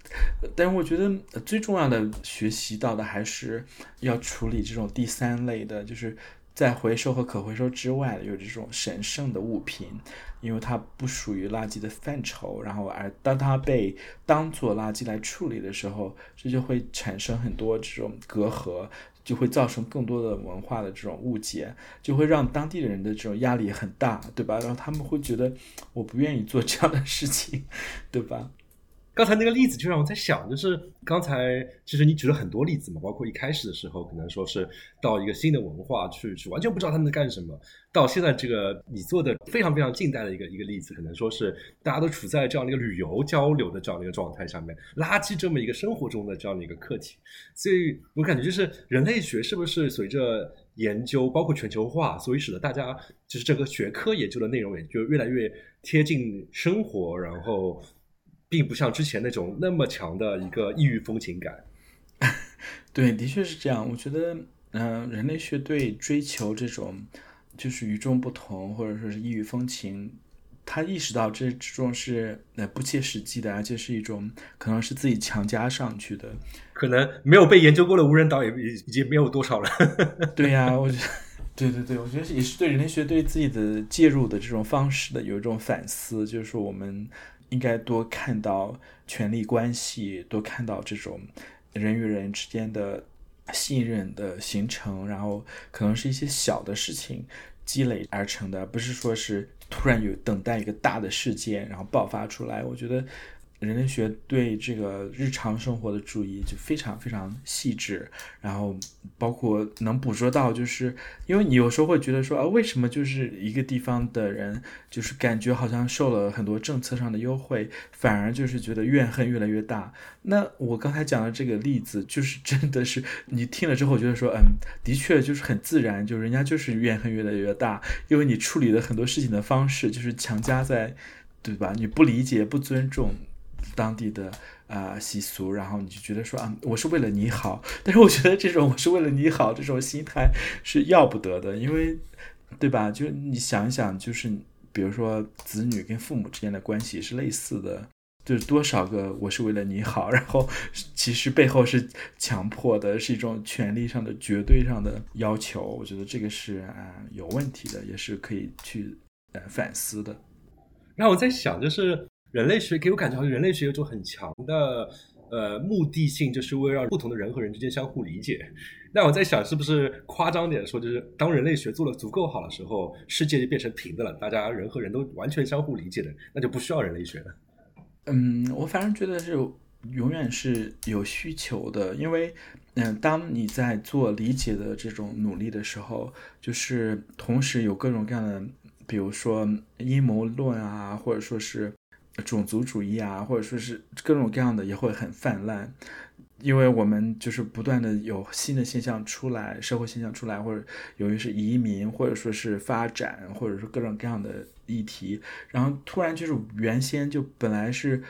但是我觉得最重要的学习到的还是要处理这种第三类的，就是在回收和可回收之外有这种神圣的物品，因为它不属于垃圾的范畴。然后而当它被当做垃圾来处理的时候，这就会产生很多这种隔阂。就会造成更多的文化的这种误解，就会让当地的人的这种压力很大，对吧？然后他们会觉得我不愿意做这样的事情，对吧？刚才那个例子就让我在想，就是刚才其实你举了很多例子嘛，包括一开始的时候可能说是到一个新的文化去，去完全不知道他们在干什么，到现在这个你做的非常非常近代的一个一个例子，可能说是大家都处在这样的一个旅游交流的这样的一个状态上面，垃圾这么一个生活中的这样的一个课题，所以我感觉就是人类学是不是随着研究包括全球化，所以使得大家就是这个学科研究的内容也就越来越贴近生活，然后。并不像之前那种那么强的一个异域风情感，对，的确是这样。我觉得，嗯，人类学对追求这种就是与众不同或者说是异域风情，他意识到这这种是呃不切实际的，而且是一种可能是自己强加上去的，可能没有被研究过的无人岛也已已经没有多少了。对呀，我觉得，对对对，我觉得也是对人类学对自己的介入的这种方式的有一种反思，就是说我们应该多看到权力关系，多看到这种人与人之间的信任的形成，然后可能是一些小的事情积累而成的，不是说是。突然有等待一个大的事件，然后爆发出来。我觉得人类学对这个日常生活的注意就非常非常细致，然后包括能捕捉到，就是因为你有时候会觉得说啊，为什么就是一个地方的人就是感觉好像受了很多政策上的优惠，反而就是觉得怨恨越来越大。那我刚才讲的这个例子，就是真的是你听了之后觉得说，嗯，的确就是很自然，就人家就是怨恨越来越大，因为你处理的很多事情的方式就是强加在，对吧？你不理解、不尊重。当地的啊习俗，然后你就觉得说啊，我是为了你好，但是我觉得这种我是为了你好这种心态是要不得的，因为对吧？就你想一想，就是比如说子女跟父母之间的关系是类似的，就是多少个我是为了你好，然后其实背后是强迫的，是一种权利上的绝对上的要求，我觉得这个是啊有问题的，也是可以去呃反思的。然后我在想，就是。人类学给我感觉，好像人类学有种很强的呃目的性，就是为了让不同的人和人之间相互理解。那我在想，是不是夸张点说，就是当人类学做的足够好的时候，世界就变成平的了，大家人和人都完全相互理解的，那就不需要人类学了。嗯，我反正觉得是永远是有需求的，因为嗯，当你在做理解的这种努力的时候，就是同时有各种各样的，比如说阴谋论啊，或者说是。种族主义啊，或者说是各种各样的也会很泛滥，因为我们就是不断的有新的现象出来，社会现象出来，或者由于是移民，或者说是发展，或者说各种各样的议题，然后突然就是原先就本来是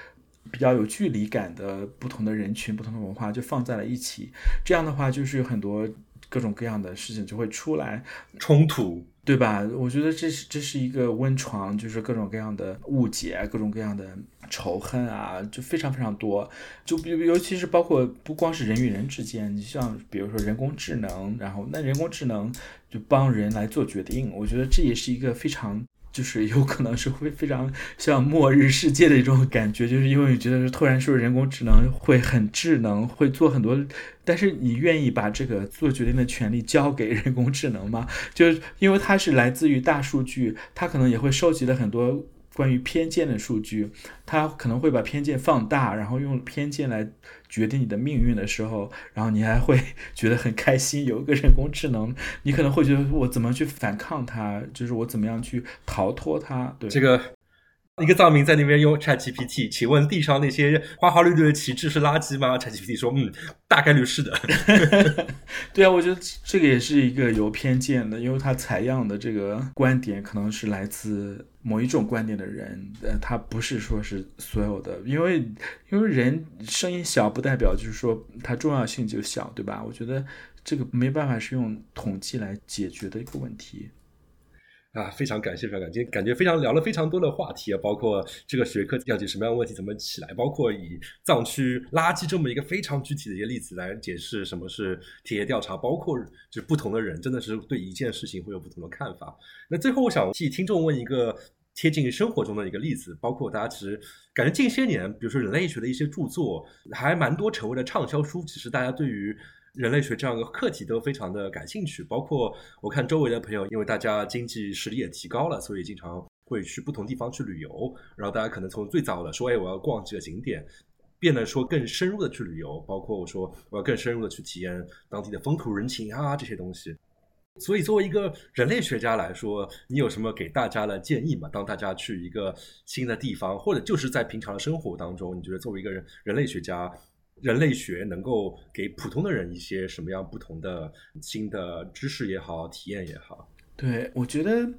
比较有距离感的不同的人群、不同的文化就放在了一起，这样的话就是有很多各种各样的事情就会出来。冲突。对吧？我觉得这是这是一个温床，就是各种各样的误解，各种各样的仇恨啊，就非常非常多。就尤尤其是包括不光是人与人之间，你像比如说人工智能，然后那人工智能就帮人来做决定，我觉得这也是一个非常。就是有可能是会非常像末日世界的一种感觉，就是因为你觉得是突然说人工智能会很智能，会做很多，但是你愿意把这个做决定的权利交给人工智能吗？就是因为它是来自于大数据，它可能也会收集了很多。关于偏见的数据，它可能会把偏见放大，然后用偏见来决定你的命运的时候，然后你还会 觉得很开心。有一个人工智能，你可能会觉得我怎么去反抗它，就是我怎么样去逃脱它。对这个。一个藏民在那边用 ChatGPT，请问地上那些花花绿绿的旗帜是垃圾吗？ChatGPT 说，嗯，大概率是的。对啊，我觉得这个也是一个有偏见的，因为他采样的这个观点可能是来自某一种观点的人，呃，他不是说是所有的，因为因为人声音小不代表就是说它重要性就小，对吧？我觉得这个没办法是用统计来解决的一个问题。啊，非常感谢，非常感谢，感觉非常聊了非常多的话题啊，包括这个学科要解什么样的问题，怎么起来，包括以藏区垃圾这么一个非常具体的一个例子来解释什么是田野调查，包括就不同的人真的是对一件事情会有不同的看法。那最后我想替听众问一个贴近生活中的一个例子，包括大家其实感觉近些年，比如说人类学的一些著作还蛮多成为了畅销书，其实大家对于。人类学这样一个课题都非常的感兴趣，包括我看周围的朋友，因为大家经济实力也提高了，所以经常会去不同地方去旅游。然后大家可能从最早的说，哎，我要逛几个景点，变得说更深入的去旅游，包括我说我要更深入的去体验当地的风土人情啊这些东西。所以作为一个人类学家来说，你有什么给大家的建议吗？当大家去一个新的地方，或者就是在平常的生活当中，你觉得作为一个人人类学家？人类学能够给普通的人一些什么样不同的新的知识也好，体验也好。对，我觉得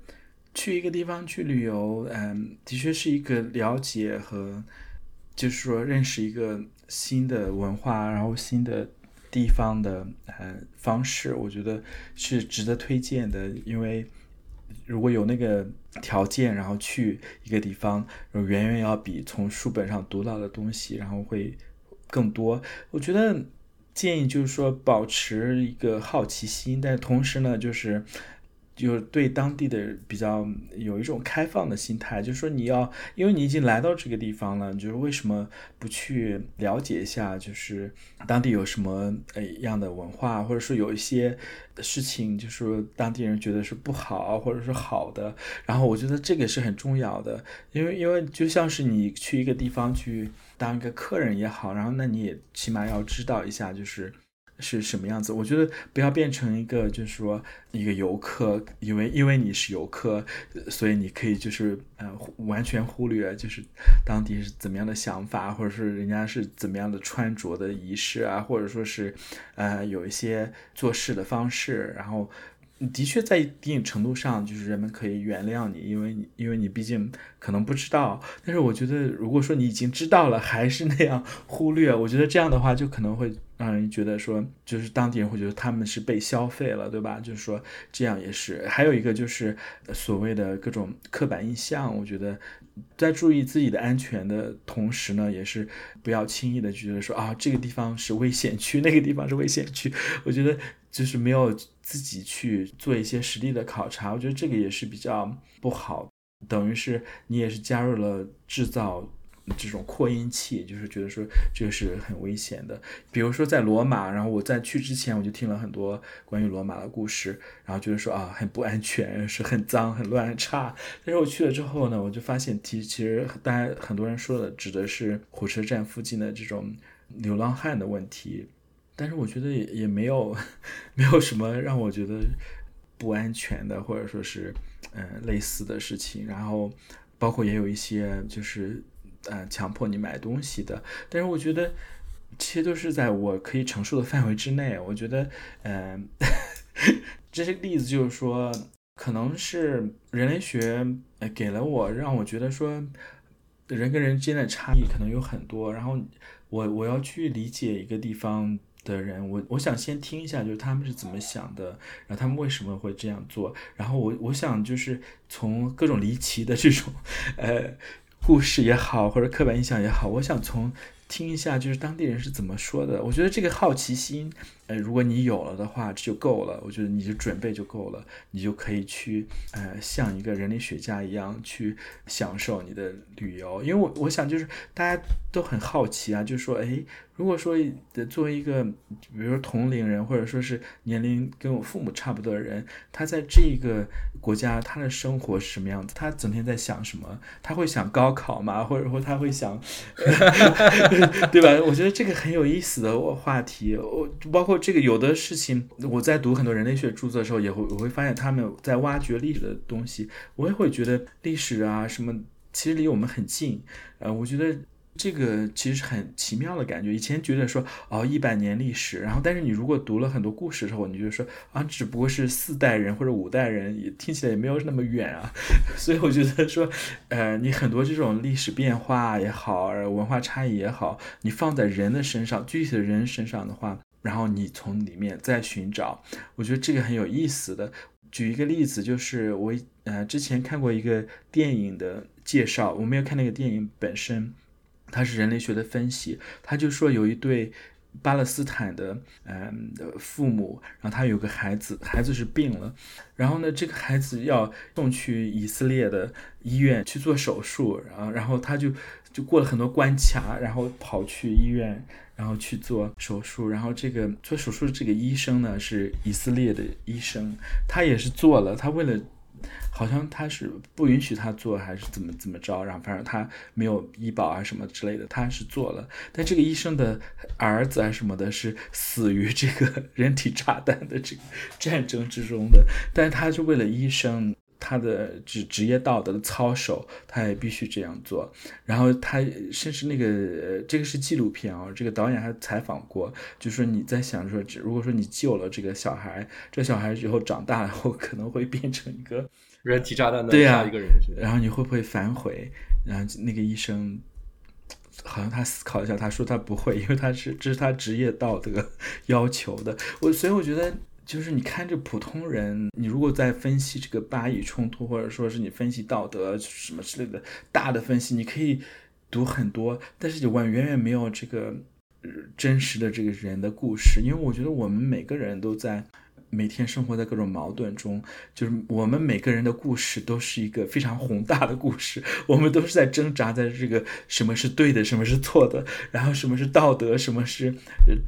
去一个地方去旅游，嗯，的确是一个了解和，就是说认识一个新的文化，然后新的地方的呃方式，我觉得是值得推荐的，因为如果有那个条件，然后去一个地方，远远要比从书本上读到的东西，然后会更多。我觉得建议就是说保持一个好奇心，但同时呢，就是。就是对当地的比较有一种开放的心态，就是说你要，因为你已经来到这个地方了，就是为什么不去了解一下，就是当地有什么呃样的文化，或者说有一些事情，就是当地人觉得是不好，或者是好的，然后我觉得这个是很重要的，因为因为就像是你去一个地方去当一个客人也好，然后那你也起码要知道一下，就是。是什么样子？我觉得不要变成一个，就是说一个游客，因为因为你是游客，所以你可以就是呃完全忽略，就是当地是怎么样的想法，或者是人家是怎么样的穿着的仪式啊，或者说是呃有一些做事的方式，然后的确在一定程度上，就是人们可以原谅你，因为你因为你毕竟可能不知道。但是我觉得，如果说你已经知道了，还是那样忽略，我觉得这样的话就可能会。让人觉得说，就是当地人会觉得他们是被消费了，对吧？就是说这样也是。还有一个就是所谓的各种刻板印象，我觉得在注意自己的安全的同时呢，也是不要轻易的就觉得说啊，这个地方是危险区，那个地方是危险区。我觉得就是没有自己去做一些实地的考察，我觉得这个也是比较不好，等于是你也是加入了制造。这种扩音器，就是觉得说这个是很危险的。比如说在罗马，然后我在去之前我就听了很多关于罗马的故事，然后觉得说啊很不安全，是很脏、很乱、很差。但是我去了之后呢，我就发现其其实大家很多人说的指的是火车站附近的这种流浪汉的问题。但是我觉得也也没有 没有什么让我觉得不安全的，或者说是嗯类似的事情。然后包括也有一些就是。呃，强迫你买东西的，但是我觉得这些都是在我可以承受的范围之内。我觉得，嗯，这些例子就是说，可能是人类学给了我，让我觉得说，人跟人之间的差异可能有很多。然后我我要去理解一个地方的人，我我想先听一下，就是他们是怎么想的，然后他们为什么会这样做。然后我我想就是从各种离奇的这种，呃。故事也好，或者刻板印象也好，我想从听一下，就是当地人是怎么说的。我觉得这个好奇心，呃，如果你有了的话，这就够了。我觉得你就准备就够了，你就可以去，呃，像一个人类学家一样去享受你的旅游。因为我我想就是大家都很好奇啊，就是说，哎。如果说作为一个，比如说同龄人，或者说是年龄跟我父母差不多的人，他在这个国家他的生活是什么样子？他整天在想什么？他会想高考吗？或者说他会想，对吧？我觉得这个很有意思的话题。我包括这个有的事情，我在读很多人类学著作的时候，也会我会发现他们在挖掘历史的东西。我也会觉得历史啊什么，其实离我们很近。呃，我觉得。这个其实很奇妙的感觉。以前觉得说哦，一百年历史，然后但是你如果读了很多故事之后，你就说啊，只不过是四代人或者五代人，也听起来也没有那么远啊。所以我觉得说，呃，你很多这种历史变化也好，文化差异也好，你放在人的身上，具体的人身上的话，然后你从里面再寻找，我觉得这个很有意思的。举一个例子，就是我呃之前看过一个电影的介绍，我没有看那个电影本身。它是人类学的分析，他就说有一对巴勒斯坦的嗯的父母，然后他有个孩子，孩子是病了，然后呢，这个孩子要送去以色列的医院去做手术，然后然后他就就过了很多关卡，然后跑去医院，然后去做手术，然后这个做手术的这个医生呢是以色列的医生，他也是做了，他为了。好像他是不允许他做，还是怎么怎么着？然后反正他没有医保啊什么之类的，他是做了。但这个医生的儿子啊什么的，是死于这个 人体炸弹的这个战争之中的。但是他是为了医生他的职职业道德的操守，他也必须这样做。然后他甚至那个这个是纪录片啊，这个导演还采访过，就说你在想说，如果说你救了这个小孩，这小孩以后长大后可能会变成一个。人体炸弹的下一个人，然后你会不会反悔？然后那个医生好像他思考一下，他说他不会，因为他是这是他职业道德要求的。我所以我觉得就是你看着普通人，你如果在分析这个巴以冲突，或者说是你分析道德什么之类的大的分析，你可以读很多，但是有关远远没有这个真实的这个人的故事，因为我觉得我们每个人都在。每天生活在各种矛盾中，就是我们每个人的故事都是一个非常宏大的故事。我们都是在挣扎在这个什么是对的，什么是错的，然后什么是道德，什么是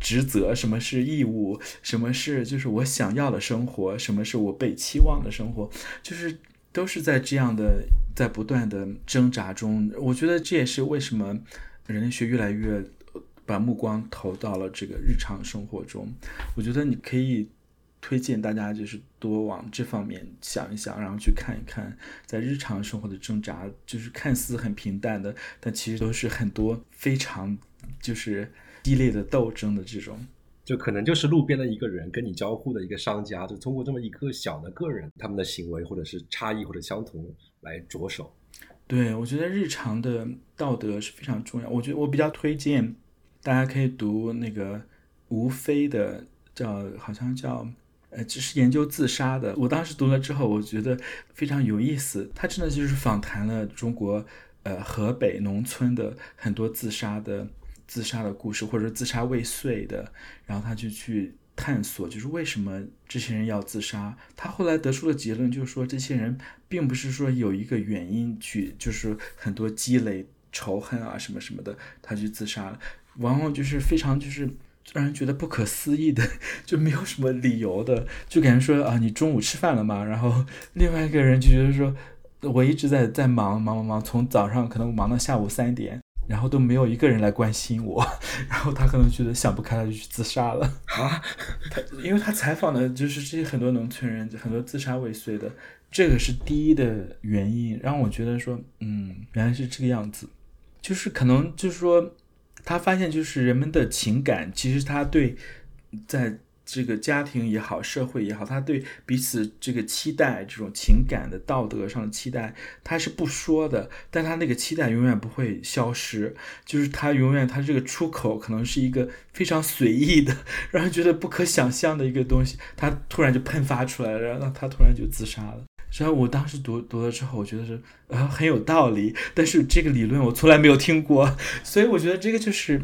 职责，什么是义务，什么是就是我想要的生活，什么是我被期望的生活，就是都是在这样的在不断的挣扎中。我觉得这也是为什么人类学越来越把目光投到了这个日常生活中。我觉得你可以。推荐大家就是多往这方面想一想，然后去看一看，在日常生活的挣扎，就是看似很平淡的，但其实都是很多非常就是激烈的斗争的这种。就可能就是路边的一个人跟你交互的一个商家，就通过这么一个小的个人他们的行为或者是差异或者相同来着手。对，我觉得日常的道德是非常重要。我觉得我比较推荐大家可以读那个吴飞的，叫好像叫。呃，只是研究自杀的。我当时读了之后，我觉得非常有意思。他真的就是访谈了中国，呃，河北农村的很多自杀的自杀的故事，或者自杀未遂的。然后他就去探索，就是为什么这些人要自杀。他后来得出的结论就是说，这些人并不是说有一个原因去，就是很多积累仇恨啊什么什么的，他去自杀了。往往就是非常就是。让人觉得不可思议的，就没有什么理由的，就感觉说啊，你中午吃饭了吗？然后另外一个人就觉得说，我一直在在忙忙忙忙，从早上可能忙到下午三点，然后都没有一个人来关心我，然后他可能觉得想不开，他就去自杀了啊。他因为他采访的就是这些很多农村人，很多自杀未遂的，这个是第一的原因，让我觉得说，嗯，原来是这个样子，就是可能就是说。他发现，就是人们的情感，其实他对，在这个家庭也好，社会也好，他对彼此这个期待，这种情感的道德上的期待，他是不说的，但他那个期待永远不会消失，就是他永远他这个出口可能是一个非常随意的，让人觉得不可想象的一个东西，他突然就喷发出来了，然后他突然就自杀了。虽然我当时读读了之后，我觉得是啊很有道理，但是这个理论我从来没有听过，所以我觉得这个就是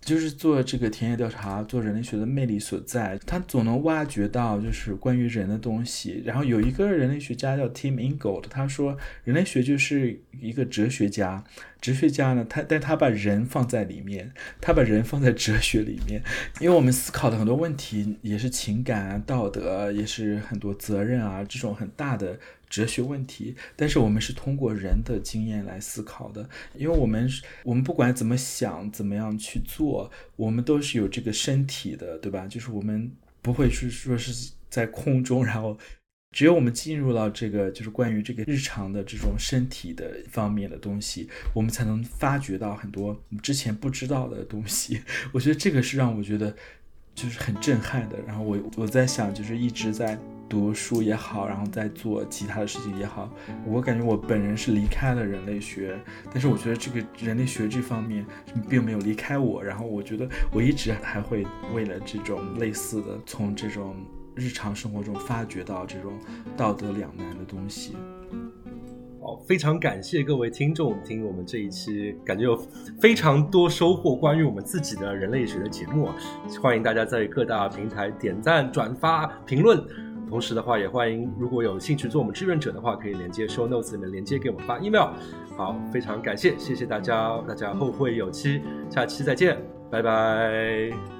就是做这个田野调查，做人类学的魅力所在，他总能挖掘到就是关于人的东西。然后有一个人类学家叫 Tim Ingold，他说人类学就是一个哲学家。哲学家呢，他但他把人放在里面，他把人放在哲学里面，因为我们思考的很多问题也是情感啊、道德，也是很多责任啊这种很大的哲学问题。但是我们是通过人的经验来思考的，因为我们我们不管怎么想、怎么样去做，我们都是有这个身体的，对吧？就是我们不会是说是在空中，然后。只有我们进入到这个，就是关于这个日常的这种身体的方面的东西，我们才能发掘到很多之前不知道的东西。我觉得这个是让我觉得就是很震撼的。然后我我在想，就是一直在读书也好，然后在做其他的事情也好，我感觉我本人是离开了人类学，但是我觉得这个人类学这方面并没有离开我。然后我觉得我一直还会为了这种类似的，从这种。日常生活中发掘到这种道德两难的东西。好，非常感谢各位听众听我们这一期，感觉有非常多收获关于我们自己的人类学的节目。欢迎大家在各大平台点赞、转发、评论。同时的话，也欢迎如果有兴趣做我们志愿者的话，可以连接 show notes 里面连接给我们发 email。好，非常感谢，谢谢大家，大家后会有期，下期再见，拜拜。